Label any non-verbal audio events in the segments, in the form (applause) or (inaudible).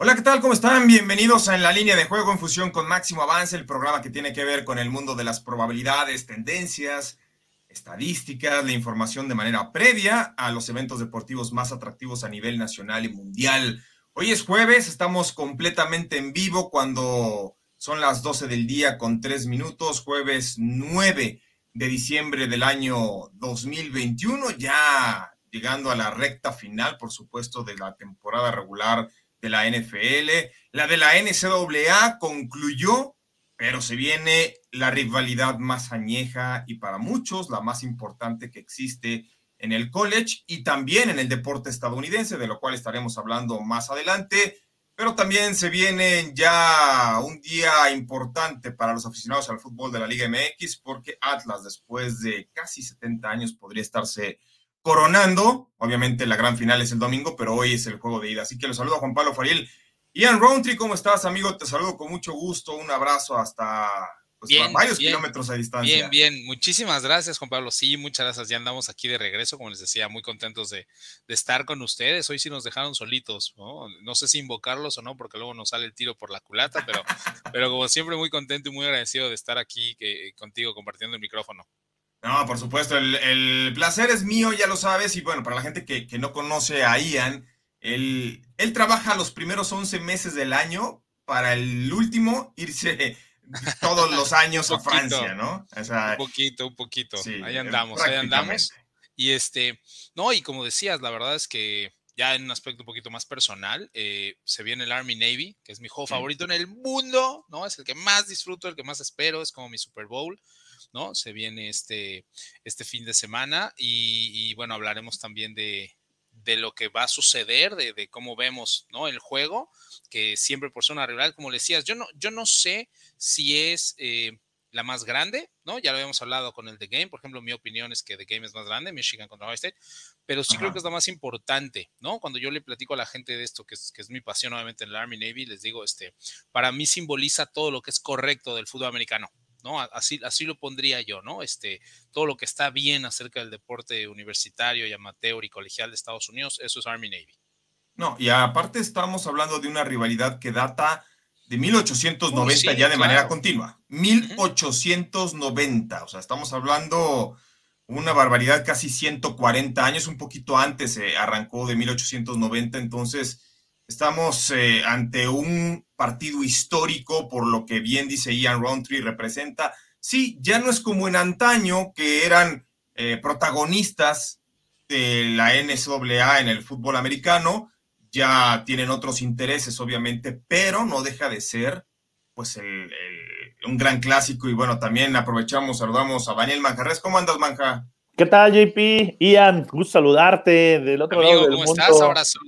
Hola, ¿qué tal? ¿Cómo están? Bienvenidos a En la línea de juego en fusión con Máximo Avance, el programa que tiene que ver con el mundo de las probabilidades, tendencias, estadísticas, la información de manera previa a los eventos deportivos más atractivos a nivel nacional y mundial. Hoy es jueves, estamos completamente en vivo cuando son las 12 del día con 3 minutos, jueves 9 de diciembre del año 2021, ya llegando a la recta final, por supuesto, de la temporada regular de la NFL. La de la NCAA concluyó, pero se viene la rivalidad más añeja y para muchos la más importante que existe en el college y también en el deporte estadounidense, de lo cual estaremos hablando más adelante. Pero también se viene ya un día importante para los aficionados al fútbol de la Liga MX, porque Atlas, después de casi 70 años, podría estarse coronando. Obviamente la gran final es el domingo, pero hoy es el juego de ida. Así que los saludo a Juan Pablo Fariel. Ian Roundtree, ¿cómo estás, amigo? Te saludo con mucho gusto. Un abrazo hasta pues, varios kilómetros a distancia. Bien, bien. Muchísimas gracias, Juan Pablo. Sí, muchas gracias. Ya andamos aquí de regreso, como les decía, muy contentos de, estar con ustedes. Hoy sí nos dejaron solitos, ¿no? No sé si invocarlos o no, porque luego nos sale el tiro por la culata, pero, (laughs) pero como siempre, muy contento y muy agradecido de estar aquí que, contigo compartiendo el micrófono. No, por supuesto, el, placer es mío, ya lo sabes, y bueno, para la gente que, no conoce a Ian, él, él, trabaja los primeros 11 meses del año para el último irse (laughs) todos los años a Francia, ¿no? un poquito, un poquito. ahí andamos, ahí andamos. Y este, no, y como decías, la verdad es que ya en un aspecto un poquito más personal, eh, se viene el Army Navy, que es mi juego favorito en el mundo, ¿no? Es el que más disfruto, el que más espero, es como mi Super Bowl. ¿No? Se viene este, este fin de semana y, bueno, hablaremos también de, lo que va a suceder, de, cómo vemos, ¿no? El juego, que siempre por ser una rival, como decías, yo no, yo no sé si es eh, la más grande, ¿no? Ya lo habíamos hablado con el The Game, por ejemplo, mi opinión es que The Game es más grande, Michigan contra Ohio State, pero sí creo que es la más importante, ¿no? Cuando yo le platico a la gente de esto, que es, que es mi pasión obviamente en el Army Navy, les digo, este, para mí simboliza todo lo que es correcto del fútbol americano, ¿no? Así, así lo pondría yo, ¿no? Este, todo lo que está bien acerca del deporte universitario y amateur y colegial de Estados Unidos, eso es Army Navy. No, y aparte estamos hablando de una rivalidad que data de 1890 ya de manera continua. 1890, o sea, estamos hablando una barbaridad, casi 140 años, un poquito antes se arrancó de 1890, entonces Estamos eh, ante un partido histórico, por lo que bien dice Ian Roundtree, representa. Sí, ya no es como en antaño, que eran eh, protagonistas de la NCAA en el fútbol americano, ya tienen otros intereses, obviamente, pero no deja de ser, pues, un gran clásico. Y bueno, también aprovechamos, saludamos a Daniel Manjarres. ¿Cómo andas, Manja? ¿Qué tal, JP? Ian, gusto saludarte del otro lado del ¿cómo estás? Abrazo.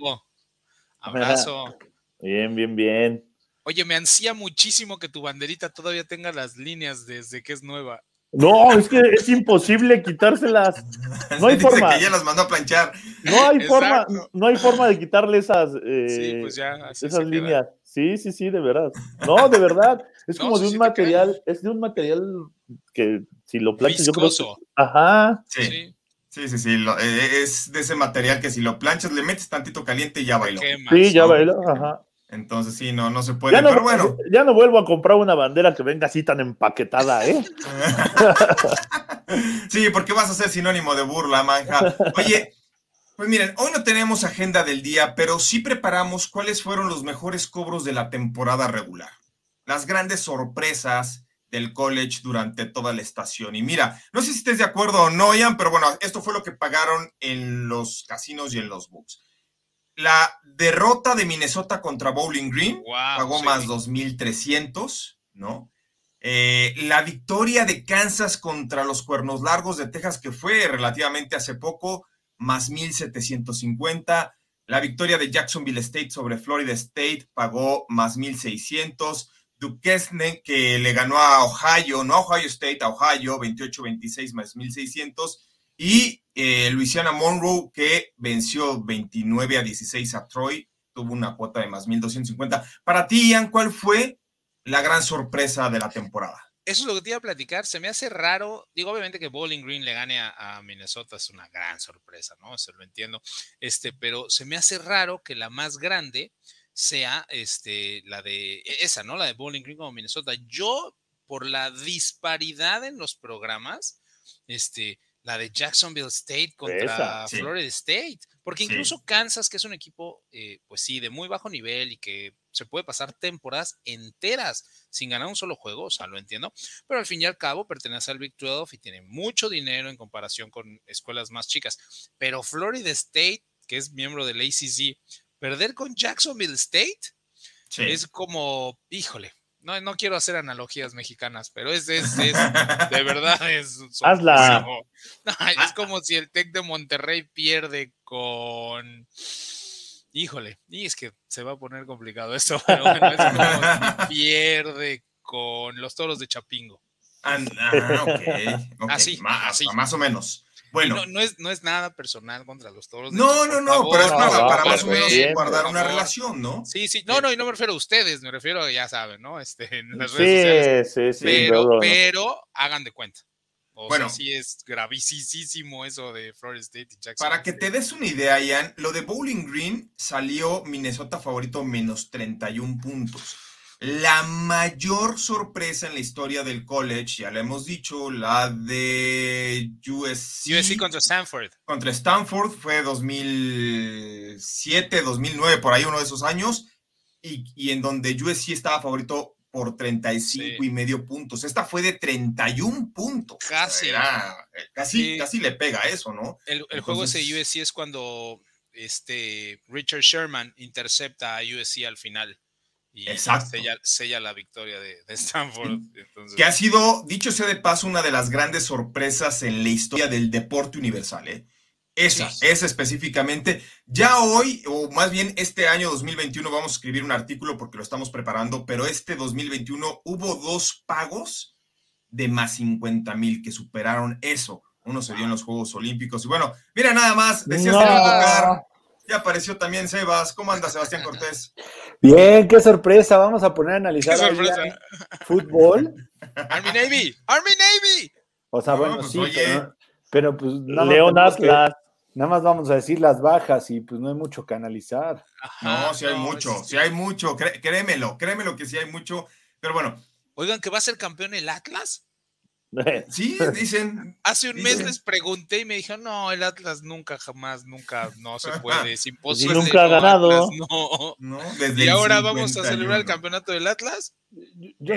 Abrazo. Bien, bien, bien. Oye, me ansía muchísimo que tu banderita todavía tenga las líneas desde que es nueva. No, es que es imposible quitárselas. No hay (laughs) forma. que ya las mandó a planchar. No hay forma, no hay forma de quitarle esas, eh, pues esas líneas. Sí, sí, sí, de verdad. No, de verdad. Es como de un material, es de un material que si lo planchas, yo creo Ajá. Sí. Sí, sí, sí, eh, es de ese material que si lo planchas, le metes tantito caliente y ya bailó. Sí, ya bailó, ajá. Entonces sí, no, no se puede, ya no, pero bueno. Ya no vuelvo a comprar una bandera que venga así tan empaquetada, ¿eh? (laughs) (laughs) sí, porque vas a ser sinónimo de burla, manja. Oye, pues miren, hoy no tenemos agenda del día, pero sí preparamos cuáles fueron los mejores cobros de la temporada regular. Las grandes sorpresas, del college durante toda la estación. Y mira, no sé si estés de acuerdo o no, Ian, pero bueno, esto fue lo que pagaron en los casinos y en los books. La derrota de Minnesota contra Bowling Green pagó más 2.300, ¿no? Eh, la victoria de Kansas contra los Cuernos Largos de Texas, que fue relativamente hace poco, más 1.750. La victoria de Jacksonville State sobre Florida State pagó más 1.600. Duquesne, que le ganó a Ohio, no a Ohio State, a Ohio, 28-26 más 1.600. Y eh, Louisiana Monroe, que venció 29 a 16 a Troy, tuvo una cuota de más 1.250. Para ti, Ian, ¿cuál fue la gran sorpresa de la temporada? Eso es lo que te iba a platicar. Se me hace raro. Digo, obviamente que Bowling Green le gane a, Minnesota es una gran sorpresa, ¿no? Eso lo entiendo. Este, pero se me hace raro que la más grande sea este, la de e, esa, ¿no? La de Bowling Green como Minnesota. Yo, por la disparidad en los programas, este, la de Jacksonville State contra Florida State, porque incluso Kansas, que es un equipo, eh, pues sí, de muy bajo nivel y que se puede pasar temporadas enteras sin ganar un solo juego, o sea, lo entiendo, pero al fin y al cabo pertenece al Big 12 y tiene mucho dinero en comparación con escuelas más chicas, pero Florida State, que es miembro del ACC, perder con Jacksonville State es como, híjole, no, no quiero hacer analogías mexicanas, pero es, es, (laughs) es de verdad es. Hazla. es como si el Tec de Monterrey pierde con. Híjole, y es que se va a poner complicado eso, (laughs) pero bueno, es como si pierde con los toros de Chapingo. Ah, ok. Así, así. Más o menos. Bueno. No, es, no es nada personal contra los toros. No, no, no, pero es para, más o menos guardar una relación, ¿no? Sí, sí. No, no, y no me refiero a ustedes, me refiero, ya saben, ¿no? Este, en las redes sociales. Sí, sí, pero, pero hagan de cuenta. O bueno, sea, sí es gravísimo eso de Florida State y Jackson. Para que te des una idea, Ian, lo de Bowling Green salió Minnesota favorito menos 31 puntos. La mayor sorpresa en la historia del college, ya le hemos dicho, la de USC. USC contra Stanford. Contra Stanford fue 2007, 2009, por ahí uno de esos años, y, en donde USC estaba favorito por 35 y medio puntos. Esta fue de 31 puntos. Casi. Eh, casi, casi le pega eso, ¿no? El, juego ese USC es cuando este Richard Sherman intercepta a USC al final y Exacto. Sella, la victoria de, Stanford. Que ha sido, dicho sea de paso, una de las grandes sorpresas en la historia del deporte universal. ¿eh? Esa, esa específicamente. Ya hoy, o más bien este año 2021, vamos a escribir un artículo porque lo estamos preparando, pero este 2021 hubo dos pagos de más 50 mil que superaron eso. Uno se dio en los Juegos Olímpicos. Y bueno, mira nada más, decías no. Ya apareció también Sebas. ¿Cómo anda Sebastián Cortés? Bien, qué sorpresa. Vamos a poner a analizar fútbol. Army Navy, Army Navy. O sea, bueno, pues, sí, pero, pues nada León Atlas. nada más vamos a decir las bajas y pues no hay mucho que analizar. no, sí hay mucho, sí hay mucho, créemelo, créemelo que sí hay mucho, pero bueno. Oigan, ¿que va a ser campeón el Atlas? (laughs) Sí, dicen. Hace un mes les pregunté y me dijeron, no, el Atlas nunca, jamás, nunca, no se (laughs) puede, es imposible. nunca ha ganado. no. y ahora vamos a celebrar el campeonato del Atlas. Yo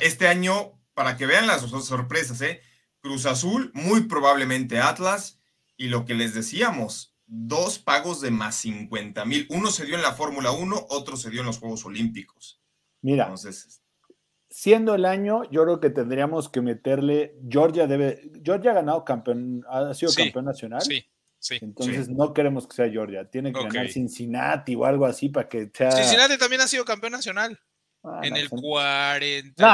Este año, para que vean las sorpresas, ¿eh? Cruz Azul, muy probablemente Atlas, y lo que les decíamos, dos pagos de más 50 mil. Uno se dio en la Fórmula 1, otro se dio en los Juegos Olímpicos. Mira, Entonces, siendo el año, yo creo que tendríamos que meterle. Georgia debe. Georgia ha ganado campeón, ha sido campeón nacional. Sí. Sí, Entonces no queremos que sea Georgia, tiene que ganar Cincinnati o algo así para que sea. Cincinnati también ha sido campeón nacional. Ah, en el 40.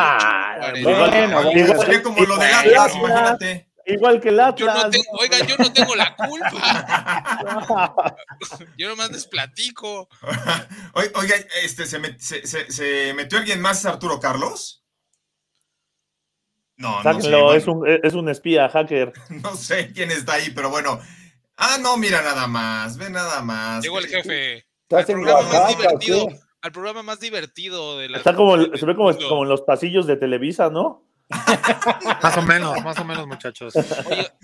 bueno, como lo de Atlas, imagínate. Igual que el Atlas. Yo no tengo, oiga, yo no tengo la culpa. (laughs) yo nomás les platico. (laughs) Oiga, este, ¿se, se, metió alguien más, Arturo Carlos? No, no sé, es, un, es un espía, hacker. (laughs) No sé quién está ahí, pero bueno. Ah, no, mira nada más, ve nada más. Llegó el jefe. Al programa, más divertido, al programa más divertido de la. Está como, se ve como, como en los pasillos de Televisa, ¿no? Más o menos, más o menos, muchachos.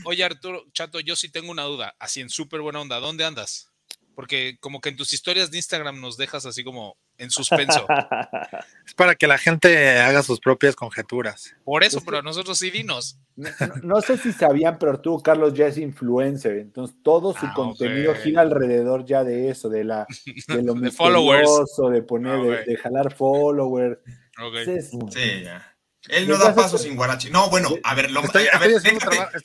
Oye, Arturo, Chato, yo sí tengo una duda, así en súper buena onda. ¿Dónde andas? Porque como que en tus historias de Instagram nos dejas así como en suspenso. (laughs) Es para que la gente haga sus propias conjeturas. Por eso, pero nosotros sí dinos. No, sé si sabían, pero Arturo Carlos ya es influencer, entonces todo su ah, contenido gira alrededor ya de eso, de la de lo (laughs) de followers, de poner, ah, de, jalar followers. sí, ya. Él no da paso sin Guarachi. No, bueno, a ver, lo, estoy,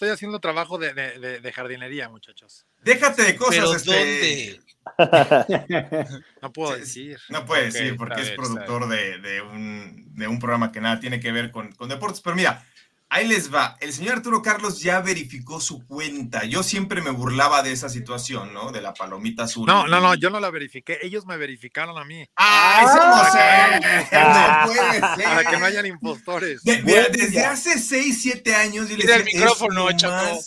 haciendo, trabajo de, jardinería, muchachos. Déjate de cosas. este, (laughs) no puedo decir. No puede decir porque es productor de, un, programa que nada tiene que ver con, con deportes. Pero mira, Ahí les va. El señor Arturo Carlos ya verificó su cuenta. Yo siempre me burlaba de esa situación, ¿no? De la palomita azul. No, no, no, yo no la verifiqué. Ellos me verificaron a mí. ¡Ah! Eso no sé. No puede ser. (laughs) Para que no hayan impostores. desde hace 6, 7te años. Yo el micrófono, Chaco.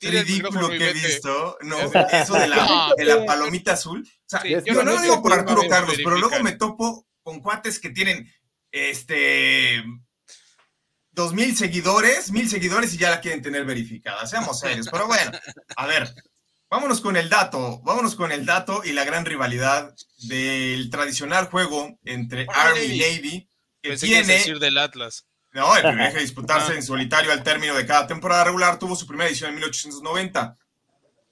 ridículo que he visto. No, eso de la, de la palomita azul. O sea, yo no lo digo por Arturo Carlos, pero luego me topo con cuates que tienen este dos mil seguidores, mil seguidores y ya la quieren tener verificada. Seamos serios. Pero bueno, a ver, vámonos con el dato, vámonos con el dato y la gran rivalidad del tradicional juego entre Army y Navy. Que tiene, decir del Atlas. No, el privilegio de (laughs) disputarse en solitario al término de cada temporada regular tuvo su primera edición en 1890.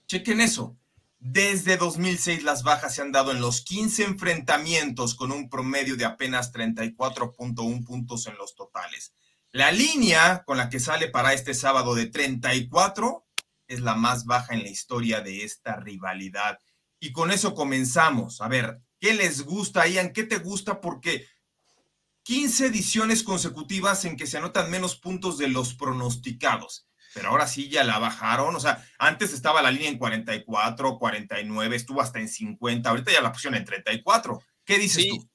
Chequen eso. Desde 2006 las bajas se han dado en los 15 enfrentamientos con un promedio de apenas 34.1 puntos en los totales. La línea con la que sale para este sábado de 34 es la más baja en la historia de esta rivalidad. Y con eso comenzamos. A ver, ¿qué les gusta, Ian? ¿Qué te gusta? Porque 15 ediciones consecutivas en que se anotan menos puntos de los pronosticados. Pero ahora sí ya la bajaron. O sea, antes estaba la línea en 44, 49, estuvo hasta en 50. Ahorita ya la pusieron en 34. ¿Qué dices tú?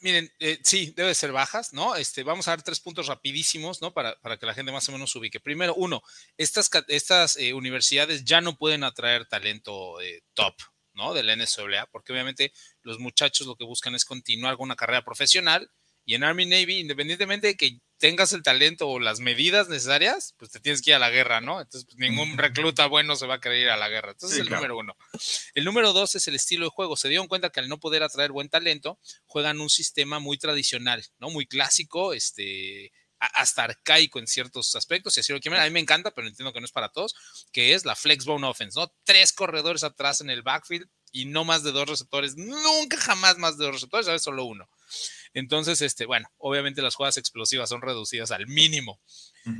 Miren, eh, sí, debe ser bajas, ¿no? Este, vamos a dar tres puntos rapidísimos, ¿no? Para, para que la gente más o menos ubique. Primero, uno, estas, estas eh, universidades ya no pueden atraer talento eh, top, ¿no? Del NCAA, porque obviamente los muchachos lo que buscan es continuar con una carrera profesional y en Army Navy, independientemente de que tengas el talento o las medidas necesarias, pues te tienes que ir a la guerra, ¿no? Entonces, pues, ningún recluta bueno se va a querer ir a la guerra. Entonces, es el número uno. El número dos es el estilo de juego. Se dieron cuenta que al no poder atraer buen talento, juegan un sistema muy tradicional, ¿no? Muy clásico, este hasta arcaico en ciertos aspectos, y así lo quieren. A mí me encanta, pero entiendo que no es para todos, que es la flexbone offense, ¿no? Tres corredores atrás en el backfield y no más de dos receptores, nunca jamás más de dos receptores, a veces solo uno. Entonces, este, bueno, obviamente las jugadas explosivas son reducidas al mínimo.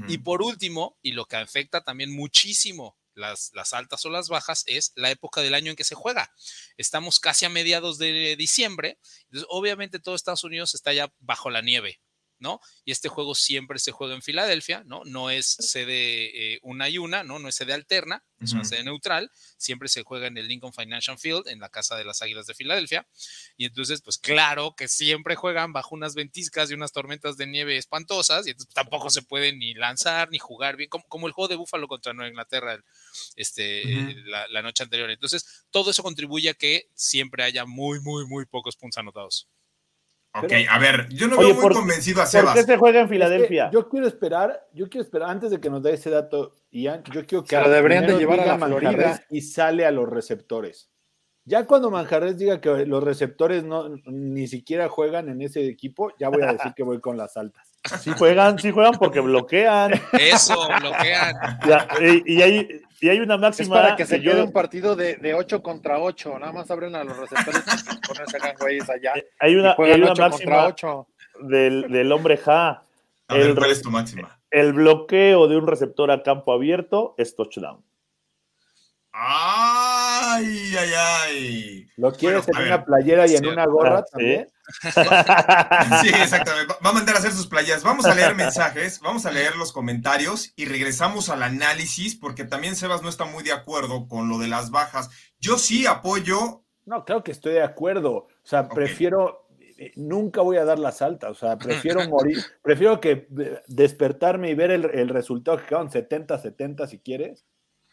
Y por último, y lo que afecta también muchísimo las, las, altas o las bajas es la época del año en que se juega. Estamos casi a mediados de diciembre, entonces obviamente todo Estados Unidos está ya bajo la nieve, ¿no? Y este juego siempre se juega en Filadelfia, ¿no? No es sede eh, una y una, ¿no? No es sede alterna, es una sede neutral, siempre se juega en el Lincoln Financial Field, en la Casa de las Águilas de Filadelfia, y entonces, pues claro que siempre juegan bajo unas ventiscas y unas tormentas de nieve espantosas, y entonces tampoco se puede ni lanzar ni jugar bien, como, el juego de Búfalo contra Nueva Inglaterra este, la, la noche anterior. Entonces, todo eso contribuye a que siempre haya muy, muy, muy pocos puntos anotados. Ok, a ver, yo no veo muy convencido a Sebas. ¿Por qué se juega en Filadelfia? yo quiero esperar, yo quiero esperar, antes de que nos dé ese dato, Ian, yo quiero que deberían de llevar a la Florida y sale a los receptores. Ya cuando Manjarres diga que los receptores no ni siquiera juegan en ese equipo, ya voy a decir que voy con las altas. Sí juegan, sí juegan porque bloquean. Eso, bloquean. y, hay, y hay una máxima. Es para que se quede un partido de, de 8 contra 8. Nada más abren a los receptores y ponen güeyes allá. Eh, hay una, hay una máxima del, del, hombre Ja. el, ¿Cuál es tu máxima? El bloqueo de un receptor a campo abierto es touchdown. ¡Ay, ay, ay! ¿Lo quieres en una playera y en una gorra ah, también? Sí, exactamente. Va a mandar a hacer sus playas. Vamos a leer mensajes, vamos a leer los comentarios y regresamos al análisis porque también Sebas no está muy de acuerdo con lo de las bajas. Yo sí apoyo. No, claro que estoy de acuerdo. O sea, prefiero, eh, nunca voy a dar las altas. O sea, (laughs) prefiero morir, prefiero que eh, despertarme y ver el, el resultado que quedaron 70-70 si quieres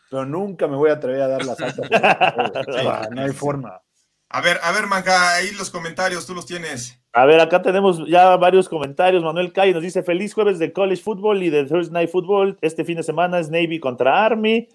pero nunca me voy a atrever a dar las altas. (laughs) no hay forma. A ver, a ver, Manja, ahí los comentarios, tú los tienes. A ver, acá tenemos ya varios comentarios. Manuel Calle nos dice: Feliz jueves de College Football y de Thursday Night Football. Este fin de semana es Navy contra Army.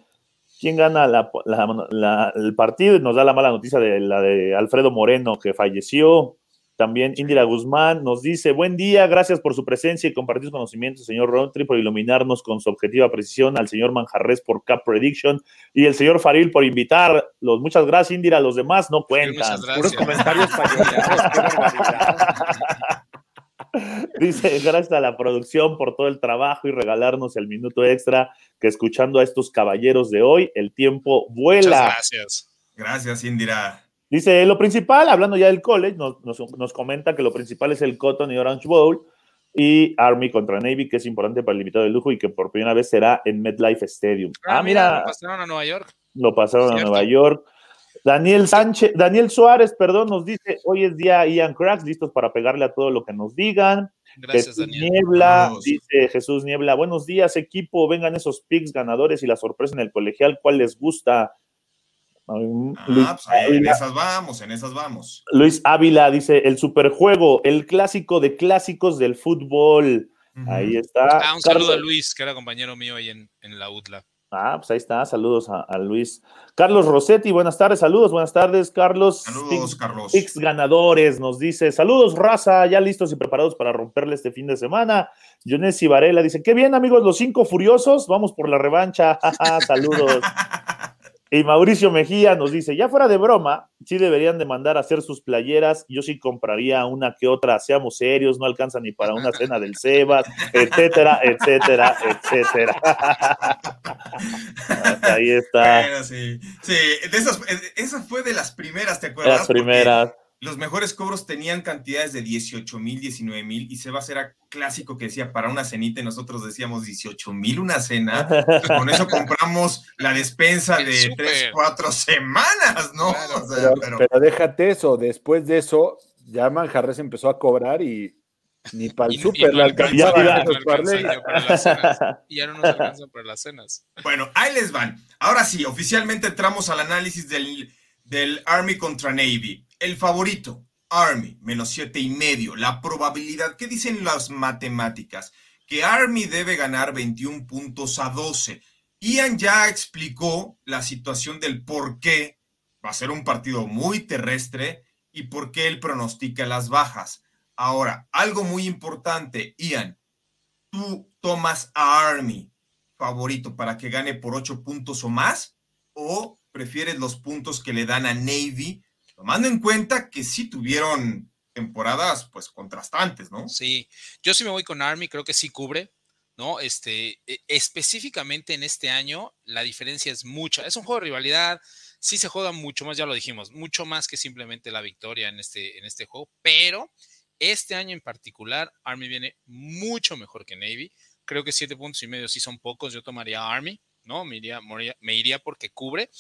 ¿Quién gana el partido? Nos da la mala noticia de la de Alfredo Moreno, que falleció. También Indira Guzmán nos dice, buen día, gracias por su presencia y compartir sus conocimientos, señor Rontri, por iluminarnos con su objetiva precisión, al señor Manjarres por Cap Prediction y el señor Faril por invitarlos. Muchas gracias, Indira, los demás no cuentan. Puros comentarios (laughs) Dice, gracias a la producción por todo el trabajo y regalarnos el minuto extra que escuchando a estos caballeros de hoy, el tiempo vuela. Muchas gracias. Gracias, Indira. Dice, lo principal, hablando ya del college, nos, comenta que lo principal es el Cotton y Orange Bowl y Army contra Navy, que es importante para el invitado de lujo y que por primera vez será en MetLife Stadium. Ah, ah mira, Lo pasaron a Nueva York. Lo pasaron a Nueva York. Daniel Sánchez, Daniel Suárez, perdón, nos dice, hoy es día Ian Cracks, listos para pegarle a todo lo que nos digan. Gracias, Daniel. Niebla, dice Jesús Niebla, buenos días, equipo, vengan esos picks ganadores y la sorpresa en el colegial, ¿cuál les gusta? Ah, pues en esas vamos, en esas vamos. Luis Ávila dice, el superjuego, el clásico de clásicos del fútbol. Ahí está. Ah, un saludo a Luis, que era compañero mío ahí en, en la UTLA. Ah, pues ahí está. Saludos a, Luis. Carlos Rossetti, buenas tardes. Saludos, buenas tardes, Carlos. Saludos, Carlos. X ganadores nos dice: Saludos, raza, ya listos y preparados para romperle este fin de semana. Jonesy Varela dice: Qué bien, amigos, los cinco furiosos. Vamos por la revancha. (laughs) Saludos. (laughs) Y Mauricio Mejía nos dice, ya fuera de broma, sí deberían de mandar a hacer sus playeras, yo sí compraría una que otra, seamos serios, no alcanza ni para una cena del Sebas, etcétera, etcétera, etcétera. Ahí está. sí, sí, de esas, esa fue de las primeras, ¿te acuerdas? Las primeras los mejores cobros tenían cantidades de 18 mil, 19 mil, y Sebas era clásico que decía para una cenita y nosotros decíamos 18 mil una cena. (laughs) con eso compramos la despensa de 3, 4 semanas, ¿no? pero, déjate eso, después de eso, ya Manjarres empezó a cobrar y ni para el súper le alcanzaba. Y ya no nos alcanzan para las cenas. Bueno, ahí les van. Ahora sí, oficialmente entramos al análisis del, del Army contra Navy. El favorito, Army, menos siete y medio. La probabilidad, ¿qué dicen las matemáticas? Que Army debe ganar 21 puntos a 12. Ian ya explicó la situación del por qué va a ser un partido muy terrestre y por qué él pronostica las bajas. Ahora, algo muy importante, Ian, tú tomas a Army favorito para que gane por 8 puntos o más o prefieres los puntos que le dan a Navy tomando en cuenta que sí tuvieron temporadas pues contrastantes, ¿no? Sí, yo sí me voy con Army, creo que sí cubre, ¿no? Este, e, específicamente en este año la diferencia es mucha, es un juego de rivalidad, sí se juega mucho más, ya lo dijimos, mucho más que simplemente la victoria en este, en este juego, pero este año en particular Army viene mucho mejor que Navy, creo que siete puntos y medio sí son pocos, yo tomaría Army, ¿no? Me iría, me iría porque cubre.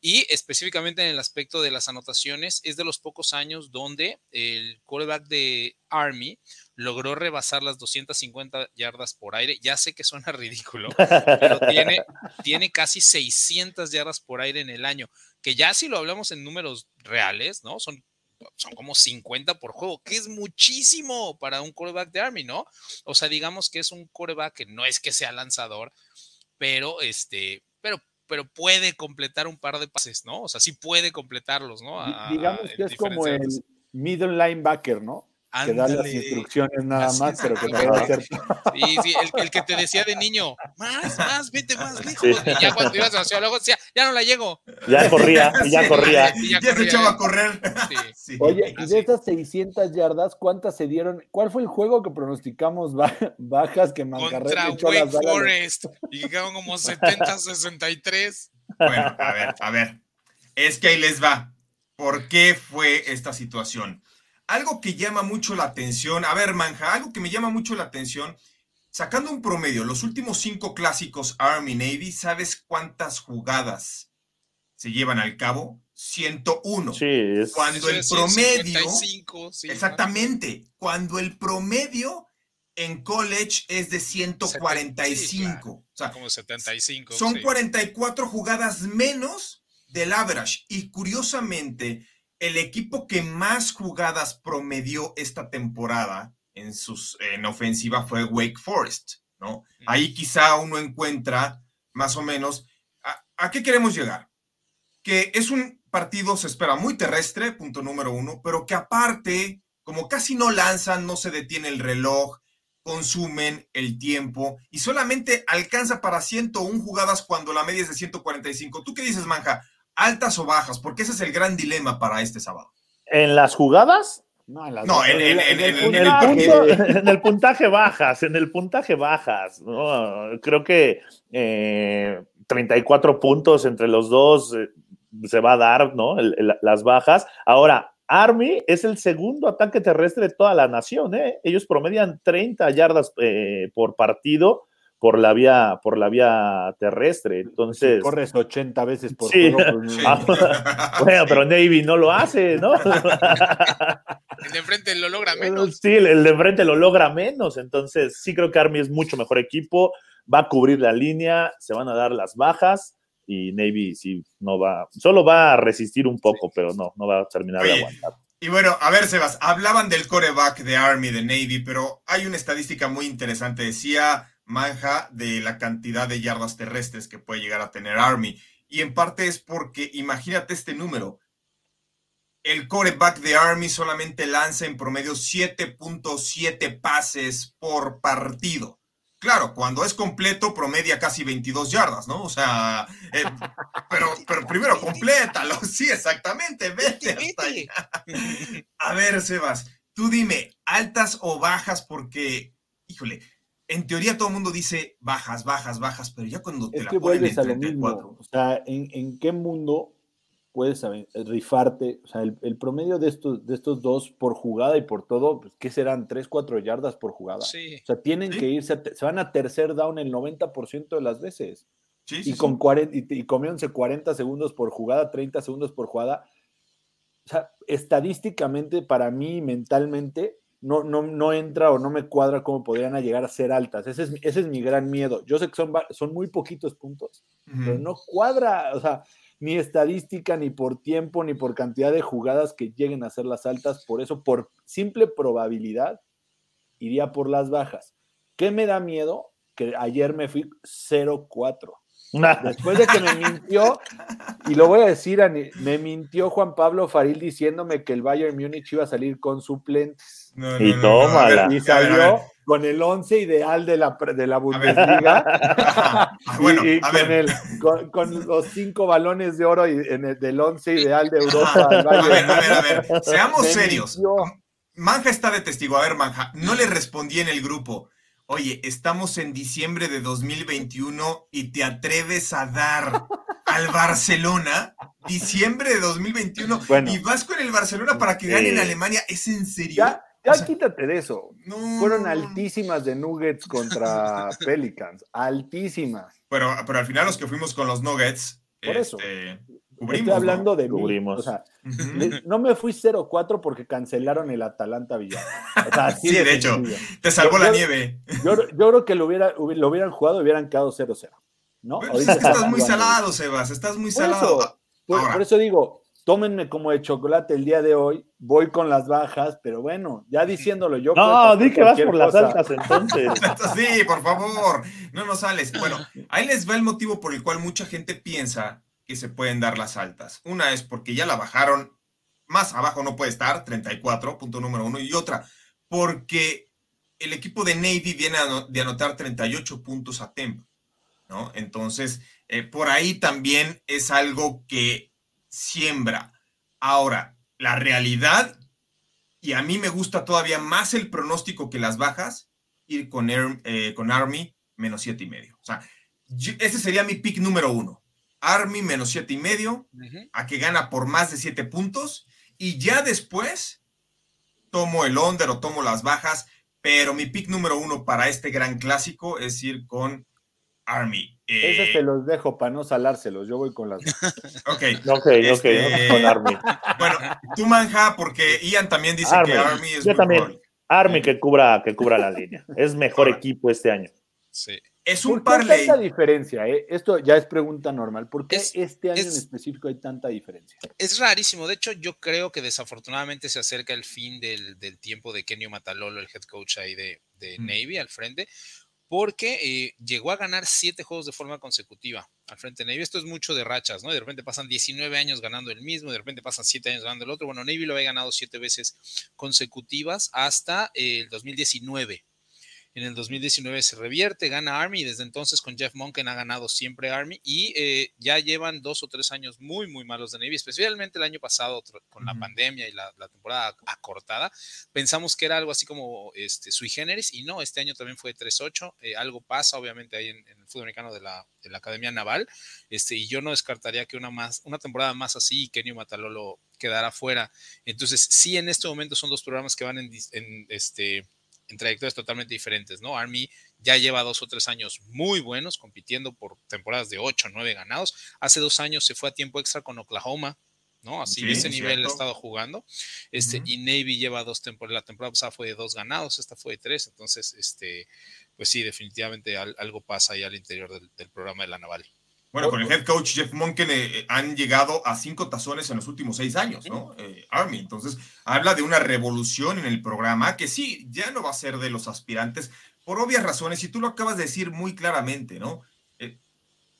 Y específicamente en el aspecto de las anotaciones, es de los pocos años donde el quarterback de Army logró rebasar las 250 yardas por aire. Ya sé que suena (laughs) ridículo, pero tiene, tiene casi 600 yardas por aire en el año, que ya si lo hablamos en números reales, ¿no? Son son como 50 por juego, que es muchísimo para un quarterback de Army, ¿no? O sea, digamos que es un quarterback que no es que sea lanzador, pero este, pero, pero puede completar un par de pases, ¿no? O sea, sí puede completarlos, ¿no? Digamos que es como el middle linebacker, ¿no? Que da las instrucciones nada más, pero que te va a hacer. (laughs) Sí, sí, el, que te decía de niño, más, más, vete más lejos. Y ya cuando ibas hacia luego decía, ya no la llego. Ya corría, ya corría. ya, se echaba a correr. Sí. Oye, y de esas 600 yardas, ¿cuántas se dieron? ¿Cuál fue el juego que pronosticamos bajas que Mancarré Contra Wake Forest. Y llegaron como 70, 63. Bueno, a ver, a ver. Es que ahí les va. ¿Por qué fue esta situación? Algo que llama mucho la atención, a ver, Manja, algo que me llama mucho la atención, sacando un promedio, los últimos cinco clásicos Army Navy, ¿sabes cuántas jugadas se llevan al cabo? 101. Sí, es, cuando el promedio. exactamente. Cuando el promedio en college es de 145. O sea, como 75. Son 44 jugadas menos del average. Y curiosamente, el equipo que más jugadas promedió esta temporada en, sus, en ofensiva fue Wake Forest, ¿no? Ahí quizá uno encuentra más o menos a, qué queremos llegar. Que es un partido, se espera muy terrestre, punto número uno, pero que aparte, como casi no lanzan, no se detiene el reloj, consumen el tiempo y solamente alcanza para 101 jugadas cuando la media es de 145. ¿Tú qué dices, Manja? Altas o bajas? Porque ese es el gran dilema para este sábado. ¿En las jugadas? No, en, el, en, el, puntaje bajas, en el puntaje bajas. Creo que 34 eh, puntos entre los dos. Eh, se va a dar, ¿no? las bajas. Ahora, Army es el segundo ataque terrestre de toda la nación, ¿eh? Ellos promedian 30 yardas eh, por partido por la vía, por la vía terrestre. Entonces. corres 80 veces por sí. Pues, (laughs) ah, bueno, pero Navy no lo hace, ¿no? el de enfrente lo logra (laughs) menos. Sí, el de enfrente lo logra menos. Entonces, sí creo que Army es mucho mejor equipo. Va a cubrir la línea, se van a dar las bajas y Navy sí no va, solo va a resistir un poco, pero no, no va a terminar de aguantar. Y bueno, a ver, Sebas, hablaban del coreback de Army, de Navy, pero hay una estadística muy interesante. Decía Manja de la cantidad de yardas terrestres que puede llegar a tener Army. Y en parte es porque, imagínate este número, el coreback de Army solamente lanza en promedio 7.7 pases por partido. Claro, cuando es completo promedia casi 22 yardas, ¿no? O sea, eh, (laughs) pero, pero primero complétalo, (laughs) sí, exactamente, vete hasta ahí. (laughs) A ver, Sebas, tú dime, altas o bajas porque, híjole, en teoría todo el mundo dice bajas, bajas, bajas, pero ya cuando te la ponen en 34. O sea, ¿en, qué mundo puedes rifarte? O sea, el, promedio de estos, de estos dos por jugada y por todo, pues, ¿qué serán? ¿3, 4 yardas por jugada? Sí. O sea, tienen que irse, se van a tercer down el 90% de las veces. Sí, y, con 40, y, y comiéndose 40 segundos por jugada, 30 segundos por jugada. O sea, estadísticamente, para mí, mentalmente, no, no, no entra o no me cuadra cómo podrían llegar a ser altas. Ese es, ese es mi gran miedo. Yo sé que son, son muy poquitos puntos, pero no cuadra, o sea, ni estadística, ni por tiempo, ni por cantidad de jugadas que lleguen a ser las altas. Por eso, por simple probabilidad, iría por las bajas. ¿Qué me da miedo? Que ayer me fui 0-4. (laughs) Después de que me mintió, y lo voy a decir, me mintió Juan Pablo Faril diciéndome que el Bayern Múnich iba a salir con suplentes. Y tómala. y salió con el 11 ideal de la, de la Bundesliga. (laughs) bueno, y, a ver. Con, los cinco balones de oro y, en el, del 11 ideal de Europa. a ver, a ver, a ver. (laughs) Seamos serios. Manja está de testigo. A ver, Manja, no le respondí en el grupo. Oye, estamos en diciembre de 2021 y te atreves a dar al Barcelona, diciembre de 2021, y vas con el Barcelona para que gane en Alemania. ¿Es en serio? Ya, quítate de eso. Fueron altísimas de Nuggets contra (laughs) Pelicans, altísimas. Pero, pero al final los que fuimos con los Nuggets, Por eso. Este, Estoy hablando de cubrimos. O sea, no me fui 0-4 porque cancelaron el Atalanta Villar. (laughs) sí, de, hecho, te salvó la nieve. Yo, creo que lo, hubiera, lo hubieran jugado y hubieran quedado 0-0. ¿no? estás muy salado, Sebas, estás muy salado. por, eso digo, tómenme como de chocolate el día de hoy, voy con las bajas, pero bueno, ya diciéndolo yo. No, di que vas por las altas entonces. (laughs) sí, por favor, no nos sales. Bueno, ahí les va el motivo por el cual mucha gente piensa que se pueden dar las altas. Una es porque ya la bajaron, más abajo no puede estar, 34, punto número uno, y otra, porque el equipo de Navy viene de anotar 38 puntos a tempo, ¿no? Entonces, eh, por ahí también es algo que siembra. Ahora, la realidad, y a mí me gusta todavía más el pronóstico que las bajas, ir con, eh, con Army menos siete y medio. O sea, ese sería mi pick número uno. Army menos siete y medio, a que gana por más de siete puntos, y ya después tomo el under o tomo las bajas, pero mi pick número uno para este gran clásico es ir con Army. Eh, Esos te los dejo para no salárselos, yo voy con las (laughs) Ok, ok, este, con Army. Bueno, tú manja, porque Ian también dice que Army es Yo también. Army que cubra, que cubra la línea. Es mejor equipo este año. Sí. Es un ¿Por qué hay tanta diferencia? Eh? Esto ya es pregunta normal. ¿Por qué este año en específico hay tanta diferencia? Es rarísimo. De hecho, yo creo que desafortunadamente se acerca el fin del, tiempo de Kenio Matalolo, el head coach ahí de, Navy al frente, porque eh, llegó a ganar siete juegos de forma consecutiva al frente de Navy. Esto es mucho de rachas, ¿no? De repente pasan 19 años ganando el mismo, de repente pasan siete años ganando el otro. Bueno, Navy lo había ganado siete veces consecutivas hasta el 2019 En el 2019 se revierte, gana Army y desde entonces con Jeff Monken ha ganado siempre Army y eh, ya llevan dos o tres años muy, muy malos de Navy, especialmente el año pasado con la pandemia y la, temporada acortada. Pensamos que era algo así como este, sui generis y no, este año también fue 3-8. Eh, algo pasa, obviamente, ahí en, el fútbol americano de la, de la, Academia Naval este, y yo no descartaría que una, más, una temporada más así Kenio Matalolo quedara fuera. Entonces, sí, en este momento son dos programas que van en, en este en trayectorias totalmente diferentes, ¿no? Army ya lleva dos o tres años muy buenos, compitiendo por temporadas de ocho, nueve ganados. Hace dos años se fue a tiempo extra con Oklahoma, ¿no? Así ese nivel ha estado jugando. Este, Y Navy lleva dos temporadas, la temporada pasada fue de dos ganados, esta fue de tres, entonces, este, pues sí, definitivamente algo pasa ahí al interior del programa de la Naval. Bueno, con el head coach Jeff Monken eh, eh, han llegado a cinco tazones en los últimos seis años, ¿no? Eh, Army. Entonces, habla de una revolución en el programa que sí, ya no va a ser de los aspirantes por obvias razones, y tú lo acabas de decir muy claramente, ¿no?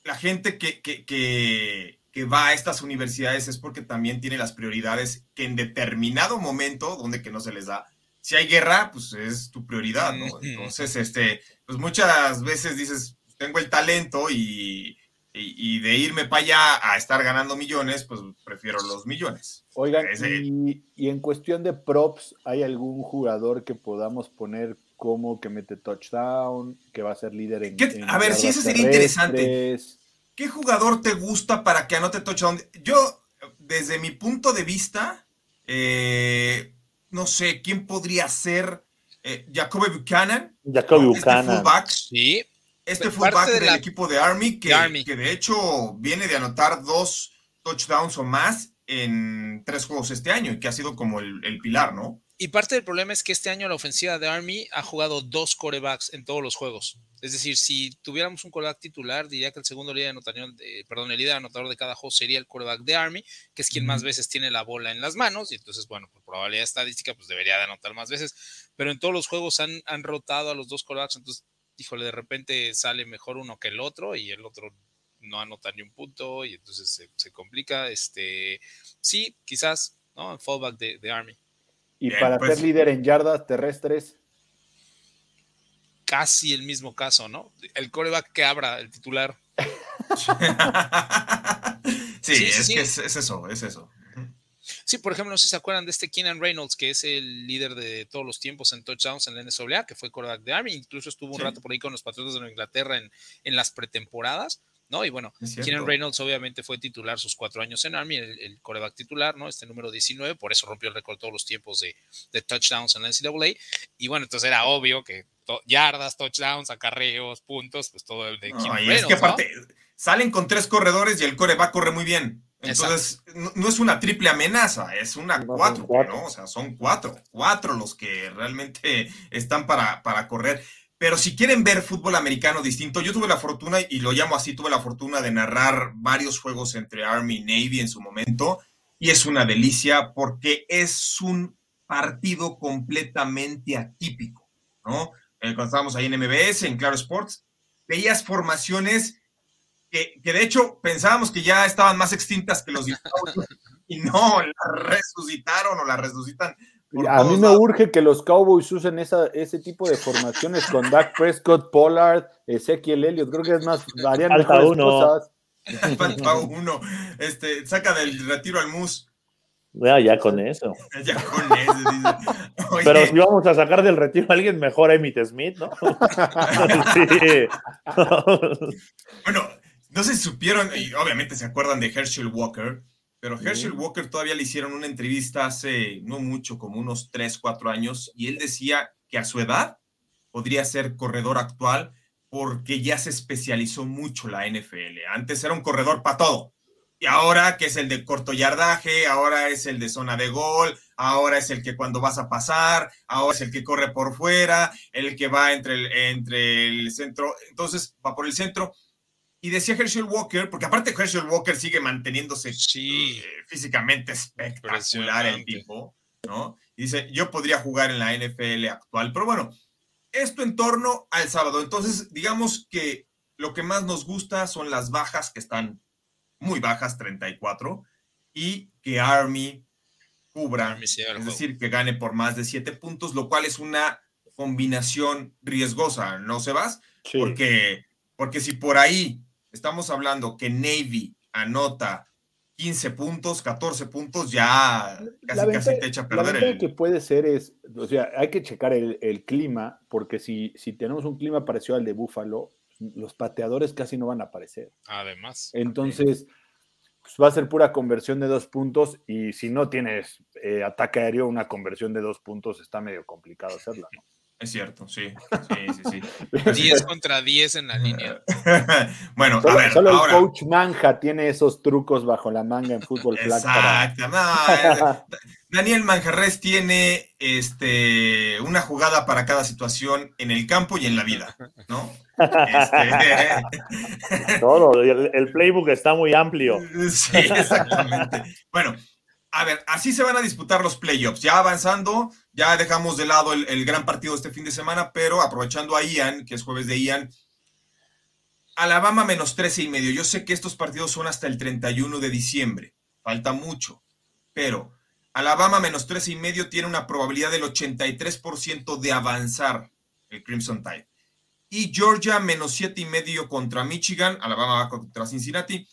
la gente que, que, que, que, va a estas universidades es porque también tiene las prioridades que en determinado momento, donde que no se les da, si hay guerra, pues es tu prioridad, ¿no? Entonces, este, pues muchas veces dices, tengo el talento y y, de irme para allá a estar ganando millones, pues prefiero los millones. Oigan, y, en cuestión de props, ¿hay algún jugador que podamos poner como que mete touchdown, que va a ser líder en... a ver, si eso sería interesante. ¿Qué jugador te gusta para que anote touchdown? Yo, desde mi punto de vista, eh, no sé, ¿quién podría ser? Eh, Jacoby Buchanan. Jacoby este Buchanan. sí, este fullback del equipo de Army que, que de hecho viene de anotar dos touchdowns o más en tres juegos este año y que ha sido como el, pilar, ¿no? Y parte del problema es que este año la ofensiva de Army ha jugado dos corebacks en todos los juegos. Es decir, si tuviéramos un coreback titular, diría que el segundo líder anotador, de, perdón, el líder anotador de cada juego sería el coreback de Army, que es quien más veces tiene la bola en las manos, y entonces, bueno, por probabilidad estadística, pues debería de anotar más veces. Pero en todos los juegos han, han rotado a los dos corebacks, entonces híjole, de repente sale mejor uno que el otro y el otro no anota ni un punto y entonces se, complica. Este, sí, quizás, ¿no? El fallback de, Army. Y para pues ser líder en yardas terrestres. Casi el mismo caso, ¿no? El coreback que abra, el titular. (laughs) sí, es que es, eso, es eso. Sí, por ejemplo, no sé si se acuerdan de este Keenan Reynolds, que es el líder de todos los tiempos en touchdowns en la NSAA, que fue quarterback de Army, incluso estuvo un rato por ahí con los Patriotas de Inglaterra en, en las pretemporadas. ¿no? Y bueno, Keenan Reynolds obviamente fue titular sus cuatro años en Army, el, coreback titular, ¿no? Este número 19, por eso rompió el récord todos los tiempos de, de, touchdowns en la NCAA. Y bueno, entonces era obvio que yardas, touchdowns, acarreos, puntos, pues todo el de Keenan Reynolds. Es que aparte, salen con tres corredores y el coreback corre muy bien. Entonces, no, es una triple amenaza, es una cuatro, ¿no? O sea, son cuatro, cuatro los que realmente están para, para correr. Pero si quieren ver fútbol americano distinto, yo tuve la fortuna, y lo llamo así, tuve la fortuna de narrar varios juegos entre Army y Navy en su momento, y es una delicia porque es un partido completamente atípico, ¿no? Eh, cuando estábamos ahí en MBS, en Claro Sports, veías formaciones que, de hecho pensábamos que ya estaban más extintas que los dinosaurios (laughs) y no, la resucitaron o la resucitan. A mí me urge que los Cowboys usen esa, ese tipo de formaciones con Dak Prescott, Pollard, Ezequiel Elliott. Creo que es más, varían Falta uno. cosas. (laughs) Falta uno. Este, saca del retiro al mus. Ya, ya con eso. (laughs) ya con eso. Pero si vamos a sacar del retiro a alguien mejor, Emmitt Smith, ¿no? sí. bueno, no si supieron, y obviamente se acuerdan de Herschel Walker, pero Herschel Walker todavía le hicieron una entrevista hace no mucho, como unos 3, 4 años, y él decía que a su edad podría ser corredor actual porque ya se especializó mucho la NFL. Antes era un corredor para todo. Y ahora que es el de corto yardaje, ahora es el de zona de gol, ahora es el que cuando vas a pasar, ahora es el que corre por fuera, el que va entre el, entre el centro, entonces va por el centro y decía Herschel Walker, porque aparte Herschel Walker sigue manteniéndose eh, físicamente espectacular el tipo, ¿no? Y dice, yo podría jugar en la NFL actual, pero bueno, esto en torno al sábado. Entonces, digamos que lo que más nos gusta son las bajas, que están muy bajas, 34, y que Army cubra, es decir, que gane por más de 7 puntos, lo cual es una combinación riesgosa, ¿no, Sebas? Porque, porque si por ahí estamos hablando que Navy anota 15 puntos, 14 puntos, ya casi, casi te echa a perder. La el... que puede ser es, o sea, hay que checar el, clima, porque si, si tenemos un clima parecido al de Búfalo, los pateadores casi no van a aparecer. Además. Entonces, pues va a ser pura conversión de dos puntos y si no tienes eh, ataque aéreo, una conversión de dos puntos está medio complicado hacerla, ¿no? Es cierto, sí. Sí, (laughs) sí, sí. 10 contra 10 en la línea. (laughs) bueno, solo, a ver. Solo el coach Manja tiene esos trucos bajo la manga en fútbol flag. Exacto. No, (laughs) Daniel Manjarres tiene este, una jugada para cada situación en el campo y en la vida, ¿no? Este... Todo, el, el playbook está muy amplio. Sí, exactamente. Bueno, a ver, así se van a disputar los playoffs. Ya avanzando, ya dejamos de lado el, gran partido este fin de semana, pero aprovechando a Ian, que es jueves de Ian, Alabama menos 13 y medio. Yo sé que estos partidos son hasta el 31 de diciembre. Falta mucho. Pero Alabama menos 13 y medio tiene una probabilidad del 83% de avanzar el Crimson Tide. Y Georgia menos 7 y medio contra Michigan. Alabama va contra Cincinnati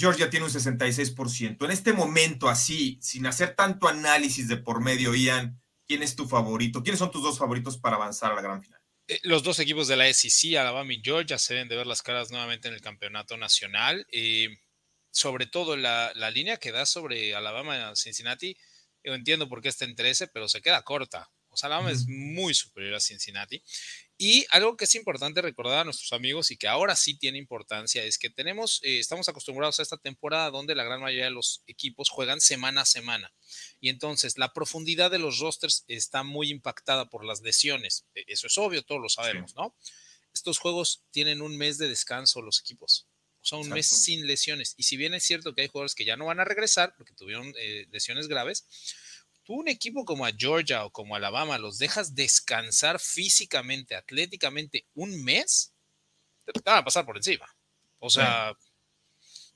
Georgia tiene un 66%. En este momento, así, sin hacer tanto análisis de por medio, Ian, ¿quién es tu favorito? ¿Quiénes son tus dos favoritos para avanzar a la gran final? Eh, los dos equipos de la SEC, Alabama y Georgia, se deben de ver las caras nuevamente en el campeonato nacional. Eh, sobre todo la, línea que da sobre Alabama Cincinnati, yo entiendo por qué está en 13, pero se queda corta. O sea, Alabama es muy superior a Cincinnati. Y algo que es importante recordar a nuestros amigos y que ahora sí tiene importancia es que tenemos, eh, estamos acostumbrados a esta temporada donde la gran mayoría de los equipos juegan semana a semana. Y entonces la profundidad de los rosters está muy impactada por las lesiones. E, eso es obvio, todos lo sabemos, ¿no? Estos juegos tienen un mes de descanso los equipos. O sea, un mes sin lesiones. Y si bien es cierto que hay jugadores que ya no van a regresar porque tuvieron eh, lesiones graves, un equipo como a Georgia o como Alabama los dejas descansar físicamente, atléticamente un mes, te, van a pasar por encima. O sea...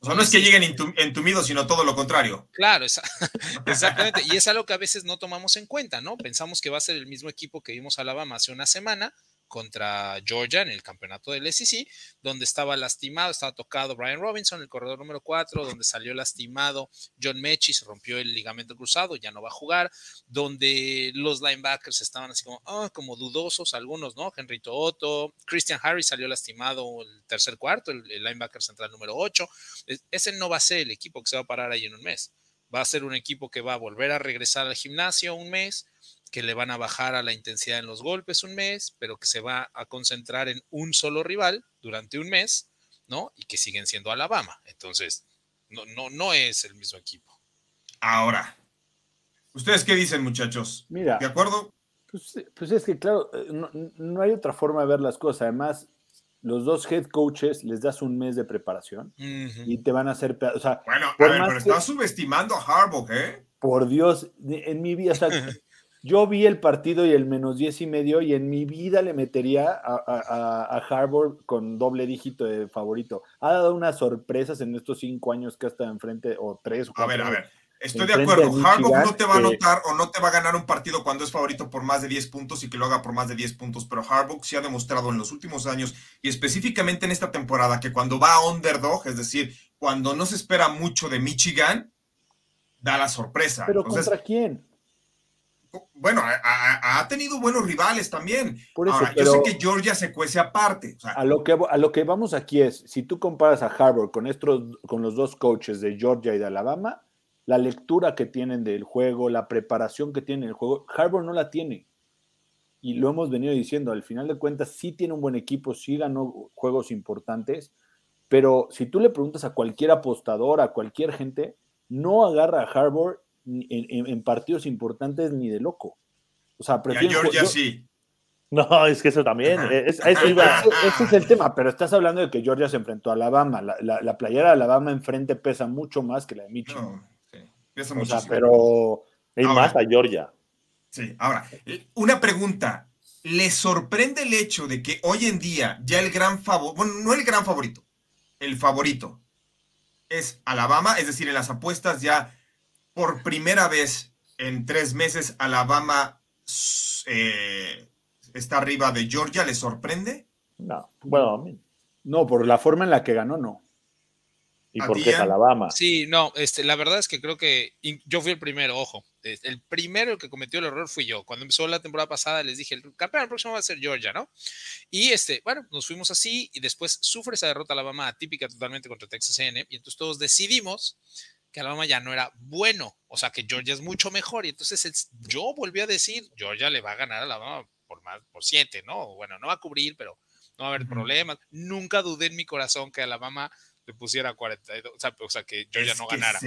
O sea, no es que lleguen entumidos, sino todo lo contrario. Claro, (laughs) exactamente. Y es algo que a veces no tomamos en cuenta, ¿no? Pensamos que va a ser el mismo equipo que vimos a Alabama hace una semana, contra Georgia en el campeonato del SEC, donde estaba lastimado, estaba tocado Brian Robinson, el corredor número 4, donde salió lastimado John Mechis, rompió el ligamento cruzado, ya no va a jugar, donde los linebackers estaban así como, ah, como dudosos, algunos, ¿no? Henry Otto, Christian Harris salió lastimado el tercer cuarto, el, el linebacker central número 8. Ese no va a ser el equipo que se va a parar ahí en un mes. Va a ser un equipo que va a volver a regresar al gimnasio un mes, que le van a bajar a la intensidad en los golpes un mes, pero que se va a concentrar en un solo rival durante un mes, ¿no? Y que siguen siendo Alabama. Entonces, no, no, no es el mismo equipo. Ahora, ¿ustedes qué dicen, muchachos? Mira, ¿de acuerdo? Pues, pues es que, claro, eh, no, hay otra forma de ver las cosas. Además, los dos head coaches les das un mes de preparación y te van a hacer. O sea, bueno, a ver, pero estás subestimando a Harbaugh, ¿eh? Por Dios, en mi vida, o sea, (laughs) Yo vi el partido y el menos diez y medio y en mi vida le metería a, a, Harvard con doble dígito de favorito. Ha dado unas sorpresas en estos cinco años que ha estado enfrente, o tres o A ver, a ver. Estoy de acuerdo. Harbaugh no te va a anotar o no te va a ganar un partido cuando es favorito por más de 10 puntos y que lo haga por más de 10 puntos, pero Harbaugh sí ha demostrado en los últimos años y específicamente en esta temporada que cuando va a underdog, es decir, cuando no se espera mucho de Michigan, da la sorpresa. ¿Pero contra quién? Bueno, ha, tenido buenos rivales también. Por eso, yo sé que Georgia se cuece aparte. a, lo que, a lo que vamos aquí es, si tú comparas a Harvard con, estos, con los dos coaches de Georgia y de Alabama, la lectura que tienen del juego, la preparación que tienen el juego, Harvard no la tiene. Y lo hemos venido diciendo, al final de cuentas sí tiene un buen equipo, sí ganó juegos importantes, pero si tú le preguntas a cualquier apostador, a cualquier gente, no agarra a Harvard en, partidos importantes ni de loco. O sea, prefiero. Georgia sí. No, es que eso también. Es, ese es el tema, pero estás hablando de que Georgia se enfrentó a Alabama. La, playera de Alabama enfrente pesa mucho más que la de Michigan. sí, pesa mucho. pero. Hay más a Georgia. Sí, ahora, una pregunta. ¿Le sorprende el hecho de que hoy en día ya el gran favorito, bueno, no el gran favorito, el favorito es Alabama? Es decir, en las apuestas ya por primera vez en tres meses Alabama eh, está arriba de Georgia, ¿le sorprende? No, bueno, no, por la forma en la que ganó, no. ¿Y por qué Alabama? Sí, no, este, la verdad es que creo que yo fui el primero, ojo. El primero que cometió el error fui yo. Cuando empezó la temporada pasada les dije, el campeón próximo va a ser Georgia, ¿no? Y este, bueno, nos fuimos así y después sufre esa derrota Alabama atípica totalmente contra Texas A&M y entonces todos decidimos que Alabama ya no era bueno, o sea que Georgia es mucho mejor y entonces yo volví a decir, Georgia le va a ganar a Alabama por más, por siete, ¿no? Bueno, no va a cubrir, pero no va a haber problemas. Nunca dudé en mi corazón que Alabama le pusiera 42, o sea, que Georgia no ganara.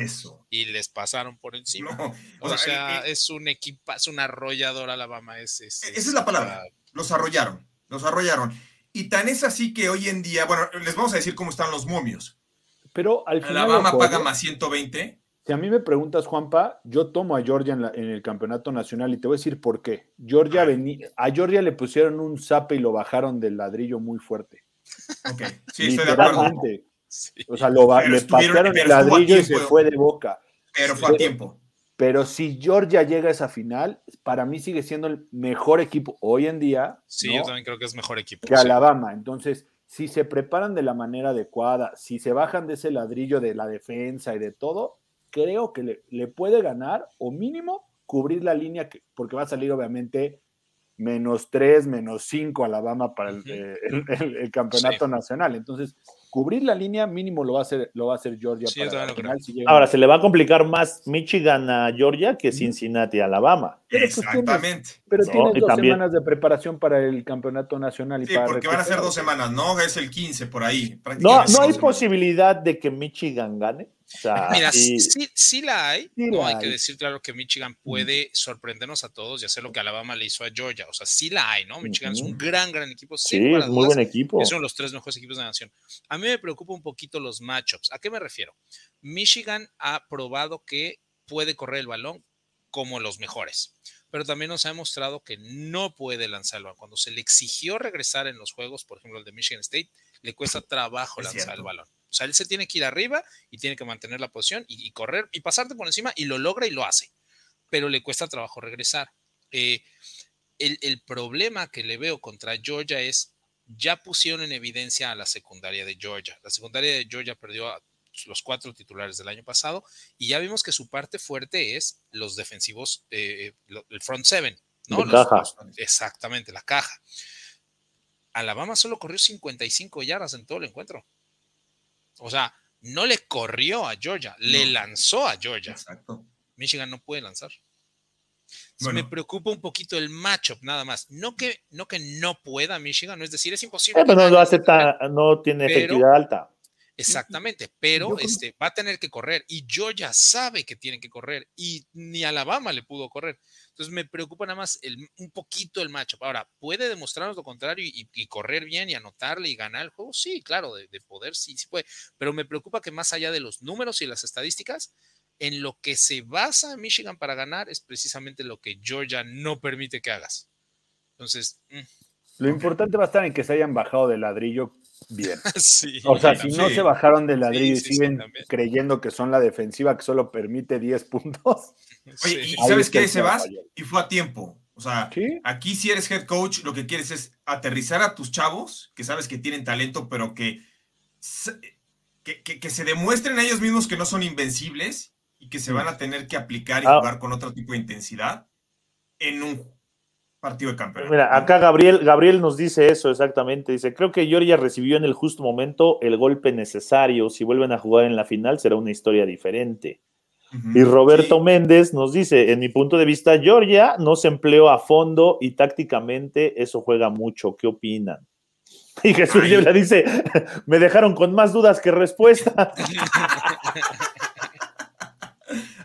Y les pasaron por encima. o, sea, es un equipo, es un arrollador Alabama. Es, es, esa es la palabra. Los arrollaron, los arrollaron. Y tan es así que hoy en día, bueno, les vamos a decir cómo están los momios. Pero al final. Alabama paga más 120. Si a mí me preguntas, Juanpa, yo tomo a Georgia en, el campeonato nacional y te voy a decir por qué. Georgia venía, a Georgia le pusieron un zape y lo bajaron del ladrillo muy fuerte. Ok, sí, estoy de acuerdo. O sea, lo, le patearon el ladrillo y se fue de boca. Pero fue a tiempo. Pero si Georgia llega a esa final, para mí sigue siendo el mejor equipo hoy en día. Sí, yo también creo que es mejor equipo. Que Alabama. Entonces, si se preparan de la manera adecuada, si se bajan de ese ladrillo de la defensa y de todo, creo que le, puede ganar o mínimo cubrir la línea, que, porque va a salir obviamente menos 3, menos 5 Alabama para el, eh, campeonato nacional. Entonces, cubrir la línea mínimo lo va a hacer, lo va a hacer Georgia. Ahora, se le va a complicar más Michigan a Georgia que Cincinnati a Alabama. Exactamente. Pero tienes, dos semanas de preparación para el campeonato nacional. Y sí, porque van a ser dos semanas, ¿no? Es el 15 por ahí. No, no hay posibilidad de que Michigan gane. Mira, sí, sí, la hay. no, hay. que decir claro que Michigan puede sorprendernos a todos y hacer lo que Alabama le hizo a Georgia. O sea, sí la hay, ¿no? Michigan es un gran, gran equipo. Sí, es muy buen equipo. Son los tres mejores equipos de la nación. A mí me preocupa un poquito los matchups. ¿A qué me refiero? Michigan ha probado que puede correr el balón como los mejores, pero también nos ha demostrado que no puede lanzar el balón. Cuando se le exigió regresar en los juegos, por ejemplo, el de Michigan State, le cuesta (laughs) trabajo lanzar el balón. O sea, él se tiene que ir arriba y tiene que mantener la posición y, correr y pasarte por encima y lo logra y lo hace, pero le cuesta trabajo regresar. Eh, el, el, problema que le veo contra Georgia es, ya pusieron en evidencia a la secundaria de Georgia. La secundaria de Georgia perdió a los cuatro titulares del año pasado y ya vimos que su parte fuerte es los defensivos, eh, el front seven, ¿no? caja. exactamente, la caja. Alabama solo corrió 55 yardas en todo el encuentro. O sea, no le corrió a Georgia, le lanzó a Georgia. Exacto. Michigan no puede lanzar. Me preocupa un poquito el matchup, nada más. No que no, que no pueda Michigan, no es decir, es imposible. Eh, pero no, lo hace no tiene efectividad alta. Exactamente, pero este, va a tener que correr y Georgia sabe que tiene que correr y ni Alabama le pudo correr. Entonces me preocupa nada más el, un poquito el matchup. Ahora, ¿puede demostrarnos lo contrario y, correr bien y anotarle y ganar el juego? Sí, claro, de, poder sí, sí puede. Pero me preocupa que más allá de los números y las estadísticas, en lo que se basa Michigan para ganar es precisamente lo que Georgia no permite que hagas. Entonces... Mm. Lo importante va a estar en que se hayan bajado de ladrillo bien. (laughs) Sí, o sea, si no se bajaron de ladrillo y siguen creyendo que son la defensiva que solo permite 10 puntos. (laughs) Oye, ¿y sabes qué, Sebas? Y fue a tiempo. O sea, aquí si eres head coach, lo que quieres es aterrizar a tus chavos, que sabes que tienen talento, pero que, que, se demuestren a ellos mismos que no son invencibles y que se van a tener que aplicar y ah. jugar con otro tipo de intensidad en un partido de campeonato. Mira, acá Gabriel, Gabriel nos dice eso exactamente. Dice, creo que Georgia recibió en el justo momento el golpe necesario. Si vuelven a jugar en la final será una historia diferente. y Roberto Méndez nos dice, en mi punto de vista, Georgia no se empleó a fondo y tácticamente eso juega mucho. ¿Qué opinan? (laughs) Y Jesús le dice, me dejaron con más dudas que respuestas. (laughs)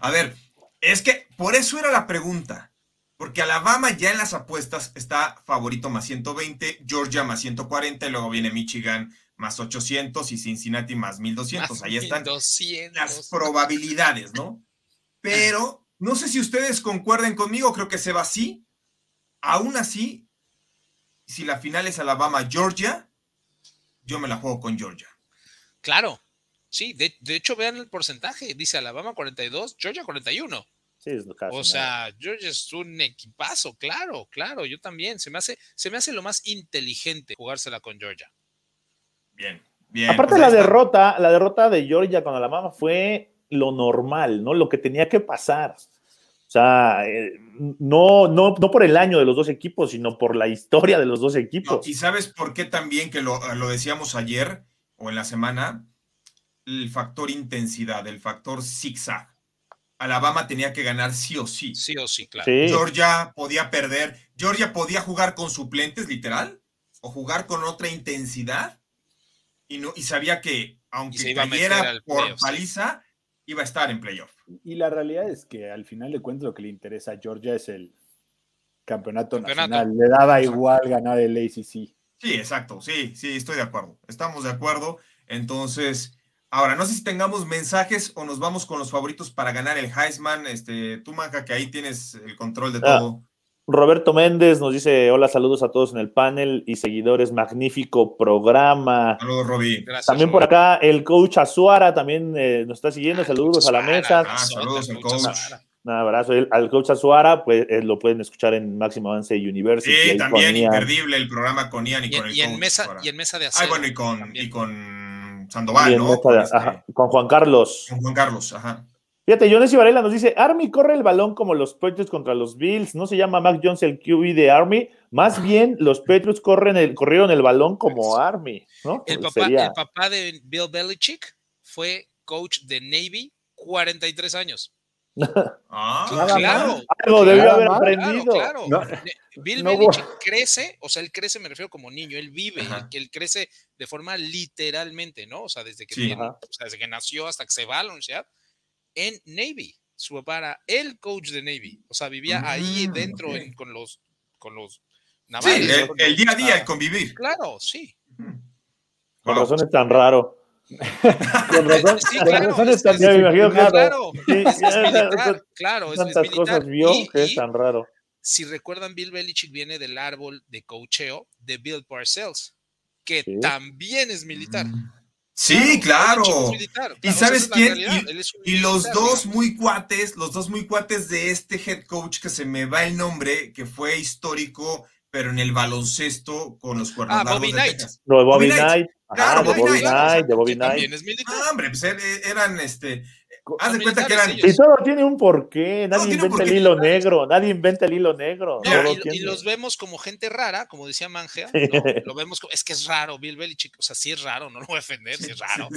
a ver, es que por eso era la pregunta. Porque Alabama ya en las apuestas está favorito más 120, Georgia más 140 y luego viene Michigan más 800 y Cincinnati más 1200. Ahí están las probabilidades, ¿no? Pero no sé si ustedes concuerden conmigo, creo que se va así. Aún así, si la final es Alabama-Georgia, yo me la juego con Georgia. Claro, sí, de, de hecho vean el porcentaje, dice Alabama 42, Georgia 41. Sí, es o sea, Georgia es un equipazo, claro, claro, yo también. Se me hace, se me hace lo más inteligente jugársela con Georgia. Bien, bien. Aparte pues la derrota, la derrota de Georgia con Alabama fue lo normal, ¿no? Lo que tenía que pasar. O sea, eh, no, no, no por el año de los dos equipos, sino por la historia de los dos equipos. y sabes por qué también, que lo, lo decíamos ayer o en la semana, el factor intensidad, el factor zigzag. Alabama tenía que ganar sí o sí. Sí o sí, claro. Georgia podía perder. Georgia podía jugar con suplentes, literal, o jugar con otra intensidad. Y, no, y sabía que, aunque cayera por paliza, iba a estar en playoff. Y la realidad es que al final de cuentas lo que le interesa a Georgia es el campeonato, nacional. Le daba igual ganar el ACC. Sí, exacto. Sí, sí, estoy de acuerdo. Estamos de acuerdo. Entonces, Ahora, no sé si tengamos mensajes o nos vamos con los favoritos para ganar el Heisman. Este, tú, Manja, que ahí tienes el control de ah, todo. Roberto Méndez nos dice: Hola, saludos a todos en el panel y seguidores, magnífico programa. Saludos, Roby. también por acá el coach Azuara también eh, nos está siguiendo. Saludos a la mesa. Ah, saludos al coach. Un abrazo al coach Azuara, pues eh, lo pueden escuchar en Máximo Avance University. Sí, también imperdible el programa con Ian y, con el y en mesa Y en mesa de acero. Ah, bueno, y con, y con Sandoval, ¿no? Este con, Juan Carlos. Con Juan Carlos, ajá. Fíjate, Jones Varela nos dice, Army corre el balón como los Patriots contra los Bills, no se llama Mac Jones el QB de Army, más bien los Patriots corren el, corrieron el balón como Army, ¿no? El papá, el papá de Bill Belichick fue coach de Navy 43 años. Ah, claro. Algo debió haber aprendido. Bill Belichick crece, o sea, él crece, me refiero como niño, él vive, que él crece de forma literalmente, ¿no? O sea, desde que, desde que nació hasta que se va a la universidad, en Navy. Su papá era el coach de Navy, o sea, vivía ahí mm, dentro con los con los navales. el, día a día, el convivir. Claro, sí. Con razón es tan raro. Con razón, sí, claro, es, tan, me imagino, claro, claro, claro, tantas cosas vio que es tan raro. Si recuerdan, Bill Belichick viene del árbol de cocheo de Bill Parcells, que también es militar. Mm. Sí, claro. Y sabes quién? Y, los dos muy cuates, los dos muy cuates de este head coach que se me va el nombre, que fue histórico, pero en el baloncesto con los cuernos ah, Bobby Knight. No, Bobby, Knight. Claro, de Bobby Knight, de Bobby Knight. También es militar. Ah, hombre, pues eh, eran este. Haz de cuenta que eran. Y todo tiene un porqué. Nadie inventa el hilo negro. Nadie inventa el hilo negro. y, los vemos como gente rara, como decía Mangea. (laughs) Lo vemos como. Es que es raro, Bill Belichick. O sea, sí es raro, no lo voy a defender, sí es raro.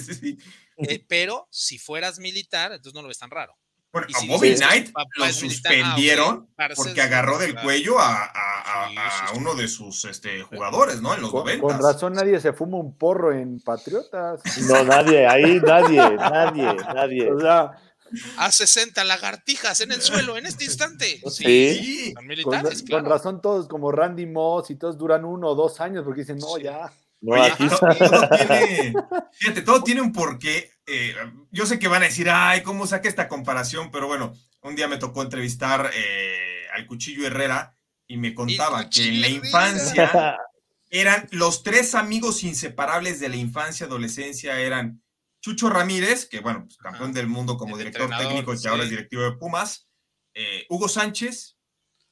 Eh, pero si fueras militar, entonces no lo ves tan raro. Bueno, a Bobby Knight lo suspendieron porque agarró del cuello a, uno de sus este, jugadores, ¿no? En los con, Con razón nadie se fuma un porro en Patriotas. No, nadie, ahí nadie, nadie, nadie. O sea, a 60 lagartijas en el suelo en este instante. (laughs) Sí, militares, con, con, razón todos como Randy Moss y todos duran uno o dos años porque dicen, no, ya. Oye, todo, (laughs) tiene, fíjate, todo tiene un porqué. Eh, yo sé que van a decir, ay, ¿cómo saca esta comparación? Pero bueno, un día me tocó entrevistar eh, al Cuchillo Herrera y me contaba que en la infancia (laughs) eran los tres amigos inseparables de la infancia, adolescencia, eran Chucho Ramírez, que bueno, pues, campeón del mundo como director técnico y que ahora es directivo de Pumas, eh, Hugo Sánchez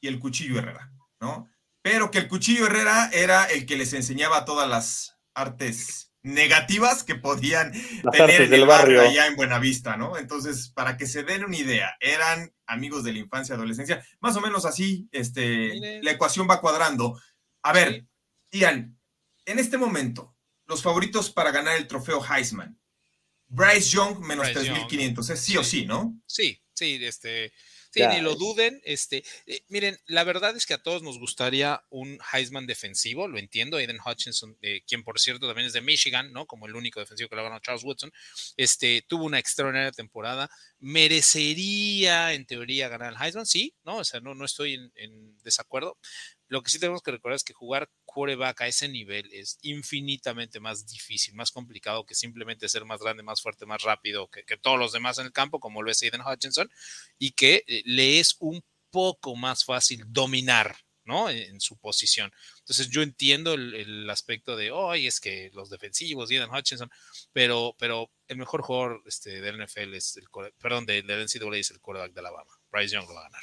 y el Cuchillo Herrera, ¿no? Pero que el cuchillo Herrera era el que les enseñaba todas las artes negativas que podían tener en el barrio, allá en Buenavista, ¿no? Entonces, para que se den una idea, eran amigos de la infancia, adolescencia, más o menos así, este, la ecuación va cuadrando. A ver, Ian, en este momento, los favoritos para ganar el trofeo Heisman. Bryce Young menos 3.500, es sí, o sí, ¿no? Sí, sí, este, Sí, ni lo duden. Este, eh, miren, la verdad es que a todos nos gustaría un Heisman defensivo, lo entiendo. Aiden Hutchinson, eh, quien por cierto también es de Michigan, ¿no? Como el único defensivo que lo ganó Charles Woodson, este, tuvo una extraordinaria temporada. Merecería, en teoría, ganar el Heisman, sí, ¿no? O sea, no, no estoy en desacuerdo. Lo que sí tenemos que recordar es que jugar quarterback a ese nivel es infinitamente más difícil, más complicado que simplemente ser más grande, más fuerte, más rápido que, todos los demás en el campo, como lo es Aiden Hutchinson, y que eh, le es un poco más fácil dominar, ¿no? En, su posición. Entonces yo entiendo el, aspecto de, hoy es que los defensivos, Aiden Hutchinson, pero, pero el mejor jugador este, del NFL es el, perdón, del NCAA es el quarterback de Alabama Bryce Young lo va a ganar.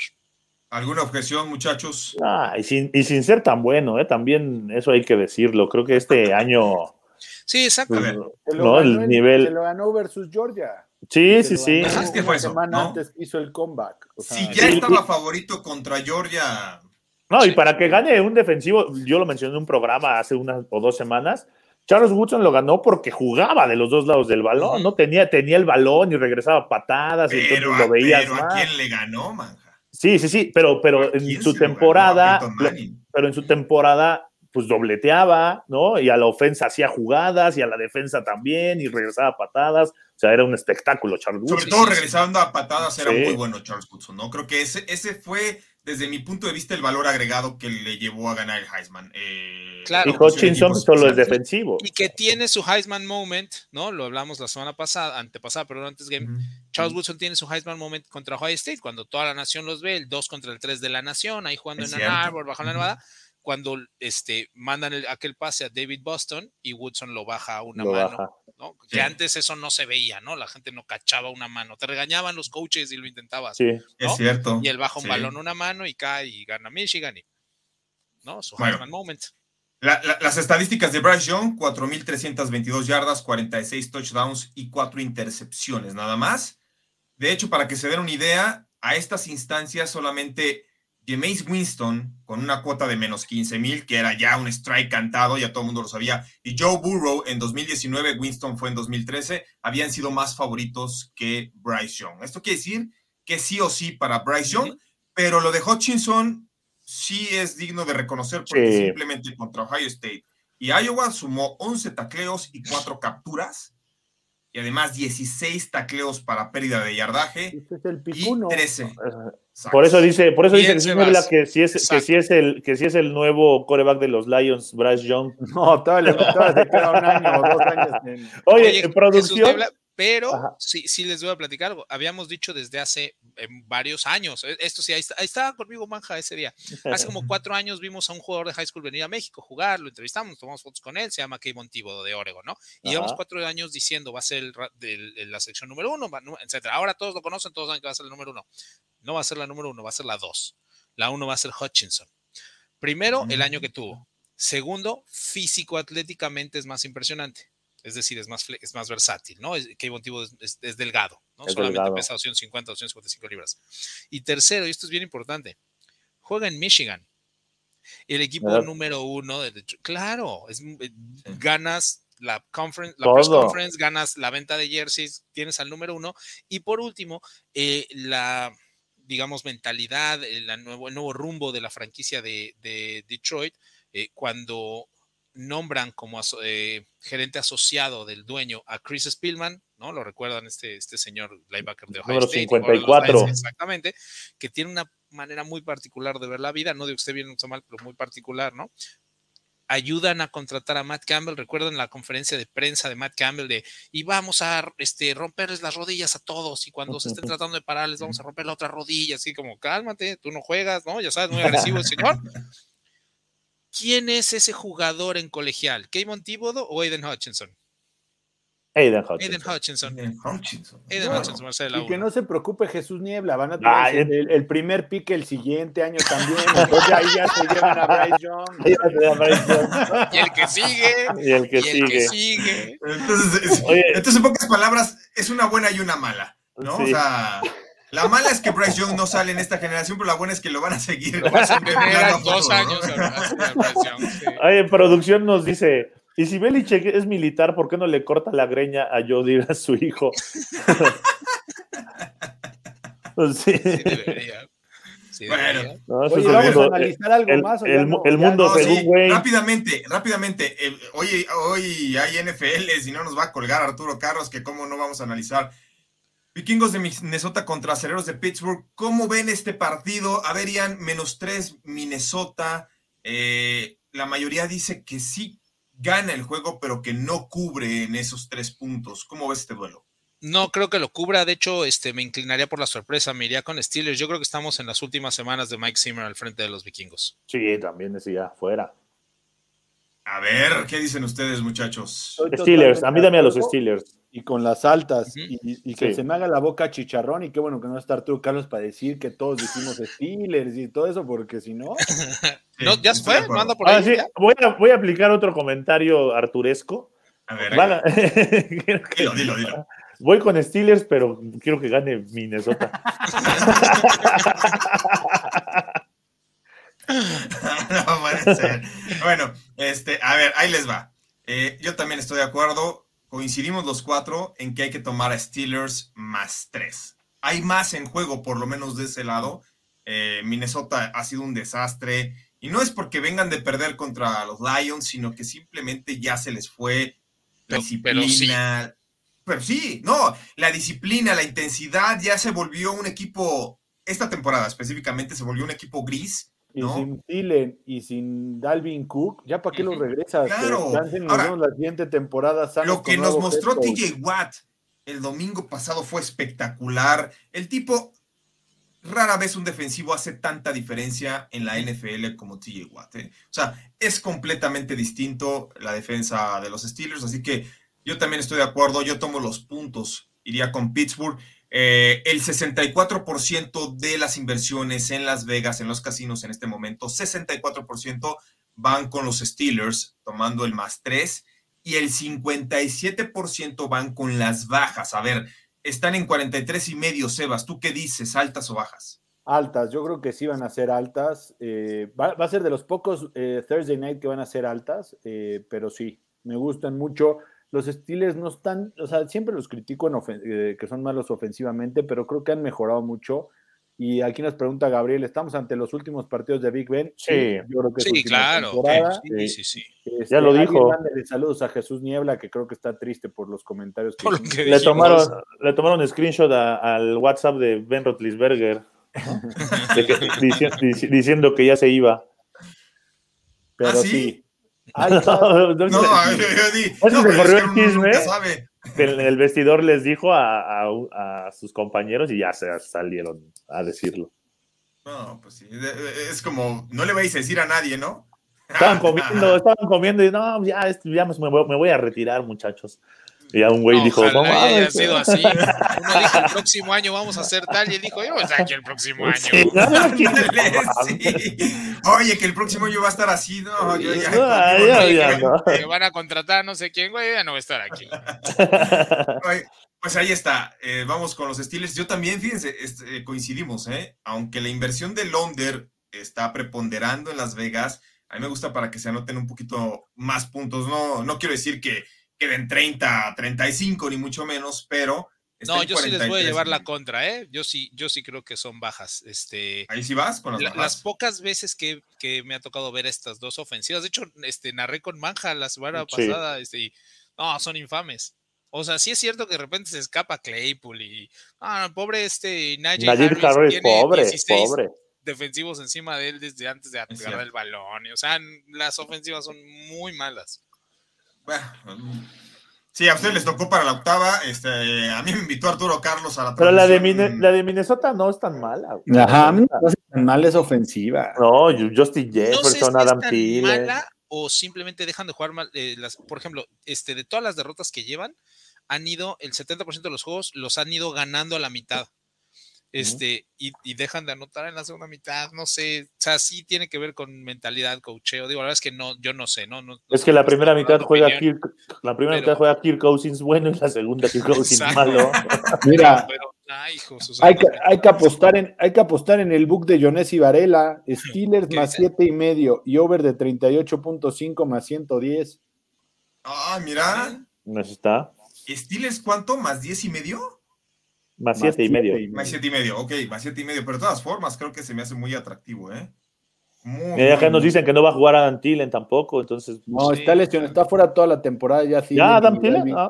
¿Alguna objeción, muchachos? Ah, y sin, y sin ser tan bueno, ¿eh? también eso hay que decirlo. Creo que este (laughs) año. Sí, exacto. Pues, no, el nivel. Se lo ganó versus Georgia. Sí, sí, sí. ¿Sabes qué fue eso? semana antes hizo el comeback. si ya estaba favorito contra Georgia. No, y para que gane un defensivo, yo lo mencioné en un programa hace unas o dos semanas. Charles Woodson lo ganó porque jugaba de los dos lados del balón, ¿no? Tenía, tenía el balón y regresaba patadas, y entonces lo veías. Pero a quién le ganó, manja. Sí, sí, sí, pero, pero en su temporada, pero en su temporada, pues dobleteaba, ¿no? Y a la ofensa hacía jugadas y a la defensa también y regresaba a patadas. O sea, era un espectáculo, Charles Woodson. Sobre todo regresando a patadas era muy bueno Charles Woodson, ¿no? Creo que ese, ese fue, desde mi punto de vista, el valor agregado que le llevó a ganar el Heisman. Eh, claro. Y Hutchinson solo es defensivo. Y que tiene su Heisman moment, ¿no? Lo hablamos la semana pasada, antepasada, pero antes game. Charles Woodson tiene su Heisman moment contra Ohio State, cuando toda la nación los ve, el 2 contra el 3 de la nación, ahí jugando en Ann Arbor, bajo la Nevada, cuando este, mandan aquel pase a David Boston y Woodson lo baja a una mano, ¿no? Que antes eso no se veía, ¿no? La gente no cachaba una mano, te regañaban los coaches y lo intentabas. Sí, es cierto. Y él baja un balón una mano y cae y gana Michigan y, ¿no? Su Heisman moment. las estadísticas de Bryce Young, 4.322 yardas, 46 touchdowns y 4 intercepciones, nada más. De hecho, para que se den una idea, a estas instancias solamente Jameis Winston, con una cuota de menos 15 mil, que era ya un strike cantado, ya todo el mundo lo sabía, y Joe Burrow en 2019, Winston fue en 2013, habían sido más favoritos que Bryce Young. Esto quiere decir que sí o sí para Bryce Young, pero lo de Hutchinson sí es digno de reconocer porque simplemente contra Ohio State y Iowa sumó 11 tacleos y 4 capturas y además 16 tacleos para pérdida de yardaje este es el y 13. Por eso dice, por eso dice que si es que si es el que si es el nuevo coreback de los Lions, Bryce Young. No, todavía, le queda un año o dos años. Oye, en producción. Pero sí, sí les voy a platicar algo. Habíamos dicho desde hace em, varios años, e, esto sí, ahí, estaba conmigo Manja ese día. Hace como (laughs) cuatro años vimos a un jugador de high school venir a México, jugar, lo entrevistamos, tomamos fotos con él, se llama Kevin Tibo de Oregon, ¿no? Y llevamos cuatro años diciendo va a ser el, la sección número uno, etcétera. Ahora todos lo conocen, todos saben que va a ser el número uno. No va a ser la número uno, va a ser la dos. La uno va a ser Hutchinson. Primero, el año que tuvo. Segundo, físico-atléticamente es más impresionante es decir, es más, es más versátil, ¿no? Kevin Tibo es, es, delgado, ¿no? Solamente pesa 250, 255 libras. Y tercero, y esto es bien importante, juega en Michigan. El equipo número uno, de, claro, es, eh, ganas la conference, la press conference, ganas la venta de jerseys, tienes al número uno. Y por último, eh, la, digamos, mentalidad, el nuevo, el nuevo rumbo de la franquicia de, de Detroit, eh, cuando nombran como eh, gerente asociado del dueño a Chris Spielman, ¿no? Lo recuerdan este, este señor linebacker de Ohio State. 54. exactamente, que tiene una manera muy particular de ver la vida, no digo que esté bien o mal, pero muy particular, ¿no? Ayudan a contratar a Matt Campbell, recuerdan la conferencia de prensa de Matt Campbell de, y vamos a este, romperles las rodillas a todos, y cuando se estén tratando de pararles, vamos a romper la otra rodilla, así como, cálmate, tú no juegas, ¿no? Ya sabes, muy agresivo el señor. (laughs) ¿Quién es ese jugador en colegial? ¿Kayvon Thibodeau o Aiden Hutchinson? Aiden Hutchinson. Aiden Hutchinson. Aiden Hutchinson. Aiden Hutchinson y que no se preocupe Jesús Niebla, van a tener el, el, primer pique el siguiente año también. Entonces ahí ya se llevan a Bryce Young. (laughs) y el que sigue. Y el que, y sigue. El que sigue. Entonces, entonces, en pocas palabras, es una buena y una mala. ¿no? O sea. La mala es que Bryce Young no sale en esta generación, pero la buena es que lo van a seguir. dos años. en producción nos dice, y si Belichick es militar, ¿por qué no le corta la greña a Jody a su hijo? (laughs) sí. sí bueno, Oye, vamos a analizar algo el, más. El, el mundo según Wayne. Rápidamente, rápidamente. hoy, hoy hay NFL, si no nos va a colgar Arturo Carlos, que cómo no vamos a analizar Vikingos de Minnesota contra Aceleros de Pittsburgh. ¿Cómo ven este partido? A ver, Ian, menos tres Minnesota. Eh, la mayoría dice que sí gana el juego, pero que no cubre en esos tres puntos. ¿Cómo ves este duelo? No creo que lo cubra. De hecho, este, me inclinaría por la sorpresa. Me iría con Steelers. Yo creo que estamos en las últimas semanas de Mike Zimmer al frente de los vikingos. Sí, también decía, fuera. A ver, ¿qué dicen ustedes, muchachos? Steelers, a mí dame a los Steelers. Y con las altas. Y, que se me haga la boca chicharrón. Y qué bueno que no está Arturo Carlos para decir que todos dijimos Steelers y todo eso, porque si no. (laughs) no ¿Ya se fue? Manda por ah, ahí. voy, a, voy a aplicar otro comentario arturesco. A ver, (laughs) dilo, dilo, dilo. Voy con Steelers, pero quiero que gane Minnesota. (laughs) no puede ser. Bueno, este, a ver, ahí les va. Eh, yo también estoy de acuerdo. Coincidimos los cuatro en que hay que tomar a Steelers más tres. Hay más en juego, por lo menos de ese lado. Eh, Minnesota ha sido un desastre. Y no es porque vengan de perder contra los Lions, sino que simplemente ya se les fue la disciplina. Pero sí, no, la disciplina, la intensidad ya se volvió un equipo, esta temporada específicamente se volvió un equipo gris y sin Thielen y sin Dalvin Cook, ¿ya para qué lo regresas? Claro. Ahora, la siguiente temporada. Lo que nos mostró TJ Watt el domingo pasado fue espectacular. El tipo, rara vez un defensivo hace tanta diferencia en la NFL como TJ Watt. ¿eh? O sea, es completamente distinto la defensa de los Steelers, así que yo también estoy de acuerdo. Yo tomo los puntos, iría con Pittsburgh. Eh, el 64% de las inversiones en Las Vegas, en los casinos en este momento, 64% van con los Steelers, tomando el más 3, y el 57% van con las bajas. A ver, están en 43 y medio, Sebas. ¿Tú qué dices, altas o bajas? Altas, yo creo que sí van a ser altas. Eh, va, a ser de los pocos eh, Thursday night que van a ser altas, pero sí, me gustan mucho los Steelers no están, o sea, siempre los critico en eh, que son malos ofensivamente, pero creo que han mejorado mucho. Y aquí nos pregunta Gabriel, ¿estamos ante los últimos partidos de Big Ben? Sí, yo creo que sí claro. Sí, sí, sí. Este, ya lo dijo. Saludos a Jesús Niebla, que creo que está triste por los comentarios que, le, tomaron, le tomaron screenshot al WhatsApp de Ben Rotlisberger (laughs) diciendo que ya se iba. Pero ¿Ah, sí? (laughs) no, no, yo, di, no, se corrió el chisme. El, el, vestidor les dijo a, a, a, sus compañeros y ya se salieron a decirlo. No, pues sí. Es como, no le vais a decir a nadie, ¿no? Estaban comiendo, (laughs) estaban comiendo y no, ya, ya me, me voy a retirar, muchachos. Y ya un güey dijo, no haya sido así. (laughs) Uno dijo, el próximo año vamos a hacer tal, y él dijo, yo voy a estar aquí el próximo año. (laughs) Oye, que el próximo año va a estar así, no, yo ya. Que van a contratar no sé quién, güey, ya no va a estar aquí. (laughs) pues ahí está, eh, vamos con los estilos. Yo también, fíjense, este, coincidimos, ¿eh? Aunque la inversión de Londres está preponderando en Las Vegas, a mí me gusta para que se anoten un poquito más puntos. No, no quiero decir que queden 30, 35, ni mucho menos, pero. No, yo sí les voy a llevar la contra, ¿eh? Yo sí, yo sí creo que son bajas. Este, Ahí sí vas con las, las pocas veces que, que, me ha tocado ver estas dos ofensivas, de hecho, este, narré con Manja la semana pasada, este, y, no, son infames. O sea, sí es cierto que de repente se escapa Claypool y, ah, pobre este Najee, Harris, pobre, pobre defensivos encima de él desde antes de agarrar el balón. O sea, las ofensivas son muy malas. Sí, a ustedes les tocó para la octava. Este, a mí me invitó Arturo Carlos a la Pero la de, la de Minnesota no es tan mala. Ajá, no es tan mala, es ofensiva. No, Justin Jefferson, no Adam Thielen. o simplemente dejan de jugar mal. Eh, las, por ejemplo, este, de todas las derrotas que llevan, han ido, el 70% de los juegos los han ido ganando a la mitad este, y, dejan de anotar en la segunda mitad, no sé, o sea, sí tiene que ver con mentalidad, coacheo, digo, la verdad es que no, yo no sé, ¿no? es que la primera mitad juega Kirk, la primera mitad juega Kirk Cousins bueno y la segunda Kirk Cousins malo. (laughs) Mira, hay, que, hay, que, apostar en, hay que apostar en el book de Jones y Varela, (laughs) Steelers más siete y medio y over de 38.5 más 110. Ah, mira. ¿No está? ¿Steelers cuánto? ¿Más 10 y medio? Más siete y medio. Más siete y medio, ok, más siete y medio. Pero de todas formas, creo que se me hace muy atractivo, ¿eh? Muy, ya nos dicen que no va a jugar Adam Tillen tampoco, entonces. No, está lesionado, está fuera toda la temporada ya. ¿Ya Adam Tillen? Ah.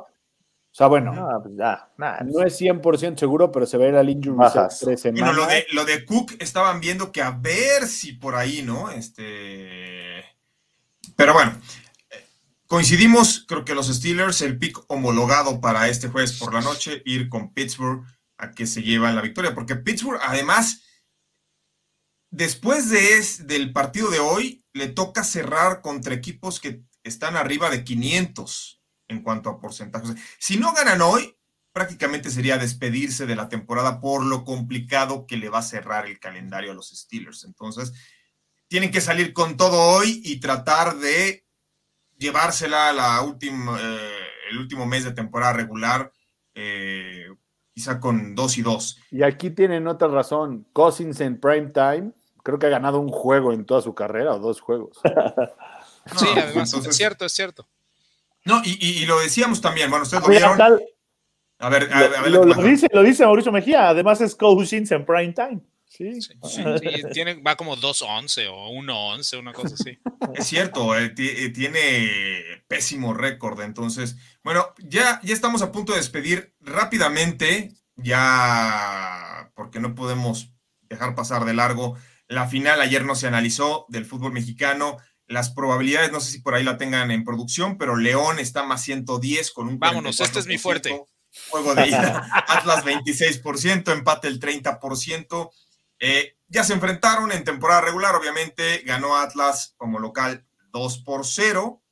O sea, bueno, no, pues no es 100% seguro, pero se va a ir al injury tres semanas. lo de, lo de Cook estaban viendo que a ver si por ahí, ¿no? Este. Pero bueno, coincidimos, creo que los Steelers, el pick homologado para este jueves por la noche, ir con Pittsburgh a que se lleva la victoria, porque Pittsburgh además, después de es, del partido de hoy, le toca cerrar contra equipos que están arriba de 500. en cuanto a porcentajes. Si no ganan hoy, prácticamente sería despedirse de la temporada por lo complicado que le va a cerrar el calendario a los Steelers. Entonces, tienen que salir con todo hoy y tratar de llevársela la última, eh, el último mes de temporada regular, eh, quizá con dos y dos. Y aquí tienen otra razón. Cousins en prime time, creo que ha ganado un juego en toda su carrera o dos juegos. (laughs) sí, además, es cierto, es cierto. No, y, lo decíamos también, bueno, ustedes lo vieron. A ver, a ver, lo, dice, lo dice Mauricio Mejía, además es Cousins en prime time. Sí, sí, tiene, va como 2-11 o 1-11, una cosa así. (laughs) Es cierto, eh, eh, tiene pésimo récord. Entonces, bueno, ya, ya estamos a punto de despedir rápidamente, ya porque no podemos dejar pasar de largo. La final ayer no se analizó del fútbol mexicano. Las probabilidades, no sé si por ahí la tengan en producción, pero León está más 110 con un. Vámonos, este es mi fuerte. Juego de ida. Atlas 26%, empate el 30%. Eh, ya se enfrentaron en temporada regular, obviamente ganó Atlas como local 2 por 0,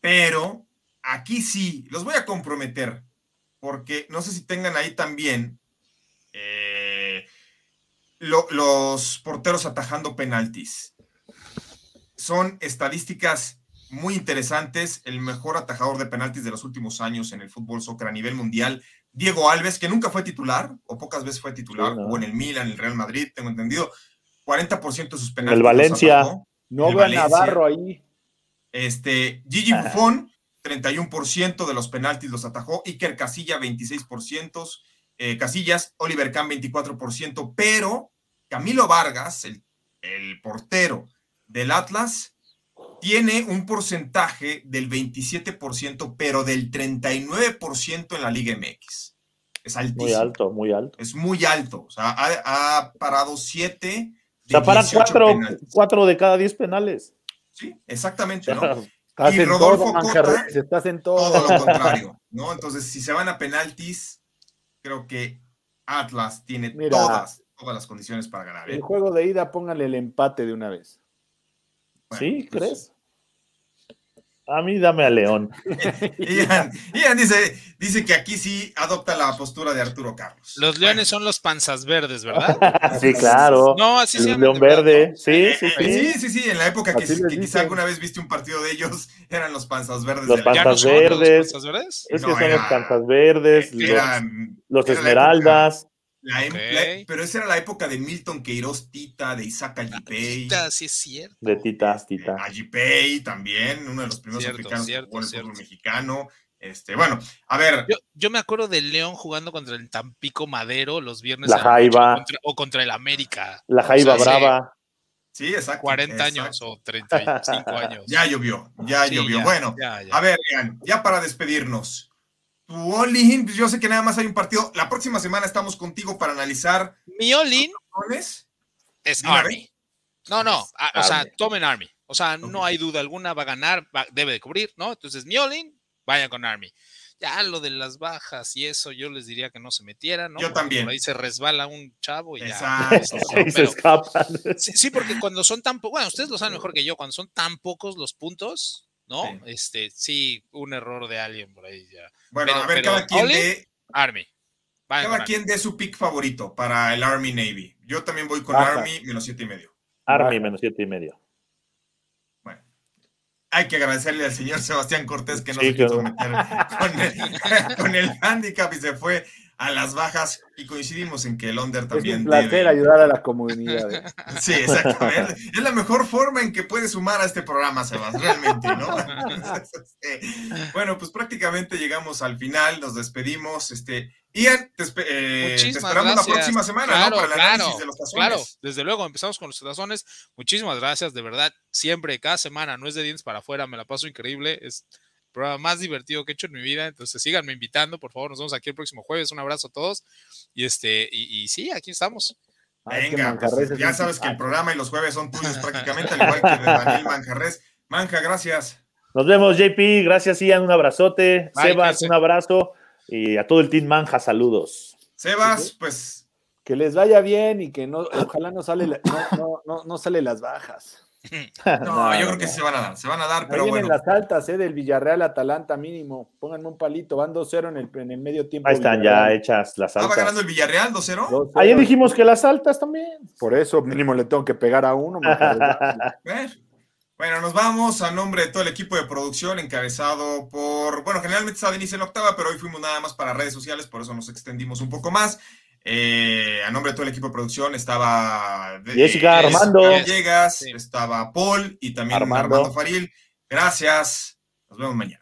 pero aquí sí, los voy a comprometer, porque no sé si tengan ahí también eh, los porteros atajando penaltis. Son estadísticas muy interesantes, el mejor atajador de penaltis de los últimos años en el fútbol soccer a nivel mundial, Diego Alves, que nunca fue titular, o pocas veces fue titular, o en el Milan, en el Real Madrid, tengo entendido, 40% de sus penales. El Valencia. No veo a Navarro ahí. Este, Gigi ah. Buffon, 31% de los penaltis los atajó, Iker Casilla, 26%, eh, Casillas, Oliver Kahn, 24%, pero Camilo Vargas, el, el portero del Atlas, tiene un porcentaje del 27%, pero del 39% en la Liga MX. Es altísimo. Muy alto, muy alto. Es muy alto. O sea, ha, parado 7. O sea, para 4 de cada 10 penales. Sí, exactamente, ¿no? y Rodolfo Cota, estás en todo. todo lo contrario, ¿no? Entonces, si se van a penaltis, creo que Atlas tiene todas, todas las condiciones para ganar. El ¿eh? juego de ida, póngale el empate de una vez. ¿Sí? Pues, ¿Crees? A mí dame a León. (laughs) Ian, dice, dice que aquí sí adopta la postura de Arturo Carlos. Los leones son los panzas verdes, ¿verdad? (laughs) sí, claro. No, así se León verde, sí, sí, sí. Sí, sí, en la época que, quizá alguna vez viste un partido de ellos, eran los panzas verdes. Los panzas verdes. Los panzas verdes? Es que son los panzas verdes, los esmeraldas pero esa era la época de Milton Queiroz Tita, de Isaac Ajipei. Tita, sí es cierto. De Tita, este, Tita. Ajipei también, uno de los primeros africanos que jugó en el fútbol mexicano. Este, bueno, a ver. Yo, me acuerdo del León jugando contra el Tampico Madero los viernes. La Jaiba. o contra el América. La Jaiba Brava. Sí, exacto. 40 años o 35 años. (laughs) Ya llovió, ya llovió. bueno, a ver, ya para despedirnos. Tu all pues yo sé que nada más hay un partido. La próxima semana estamos contigo para analizar. Mi all es Army. No, no, o sea, tomen Army. O sea, no hay duda alguna, va a ganar, debe de cubrir, ¿no? Entonces, mi all vaya con Army. Ya lo de las bajas y eso, yo les diría que no se metieran, ¿no? Yo también. Por ahí se resbala un chavo y ya. (laughs) se escapan. Sí, sí, porque cuando son tan pocos, bueno, ustedes lo saben mejor que yo, cuando son tan pocos los puntos, ¿no? Este, sí, un error de alguien por ahí ya. Bueno, a ver, cada quien de. Army. cada quien dé su pick favorito para el Army Navy. Yo también voy con Army menos siete y medio. Army menos siete y medio. Bueno, hay que agradecerle al señor Sebastián Cortés que no se quiso meter con el, (laughs) con el handicap y se fue a las bajas y coincidimos en que el under también. Es un placer ayudar a la comunidad. (laughs) Sí, exactamente. Es la mejor forma en que puedes sumar a este programa, Sebas, realmente, ¿no? (laughs) bueno, pues prácticamente llegamos al final, nos despedimos. Este, Ian, te, eh, esperamos la próxima semana, ¿no? Para el análisis de los tazones. Claro, desde luego, empezamos con los tazones. Muchísimas gracias, de verdad, siempre, cada semana, no es de dientes para afuera, me la paso increíble. Es programa más divertido que he hecho en mi vida. Entonces síganme invitando, por favor. Nos vemos aquí el próximo jueves. Un abrazo a todos. Y este, y, sí, aquí estamos. Venga, pues, ya sabes que el programa y los jueves son tuyos (laughs) prácticamente, al igual que de Daniel Manjarres. Manja, gracias. Nos vemos, JP. Gracias, Ian. Un abrazote. Sebas, un abrazo. Y a todo el team Manja, saludos. Sebas, pues. Que les vaya bien y que no, ojalá no sale, no, no, no, no sale las bajas. (laughs) No, yo creo que se van a dar, se van a dar, pero vienen las altas, ¿eh? Del Villarreal Atalanta mínimo. Pónganme un palito, van 2-0 en el, en el medio tiempo. Ahí están ya hechas las altas. ¿Estaba ganando el Villarreal 2-0? Ayer dijimos que las altas también. Por eso mínimo le tengo que pegar a uno. (laughs) bueno, nos vamos a nombre de todo el equipo de producción encabezado por, bueno, generalmente estaba Denise en la octava, pero hoy fuimos nada más para redes sociales, por eso nos extendimos un poco más. Eh, a nombre de todo el equipo de producción estaba Jessica, Armando, Llegas, estaba Paul y también Armando. Armando Faril. Gracias. Nos vemos mañana.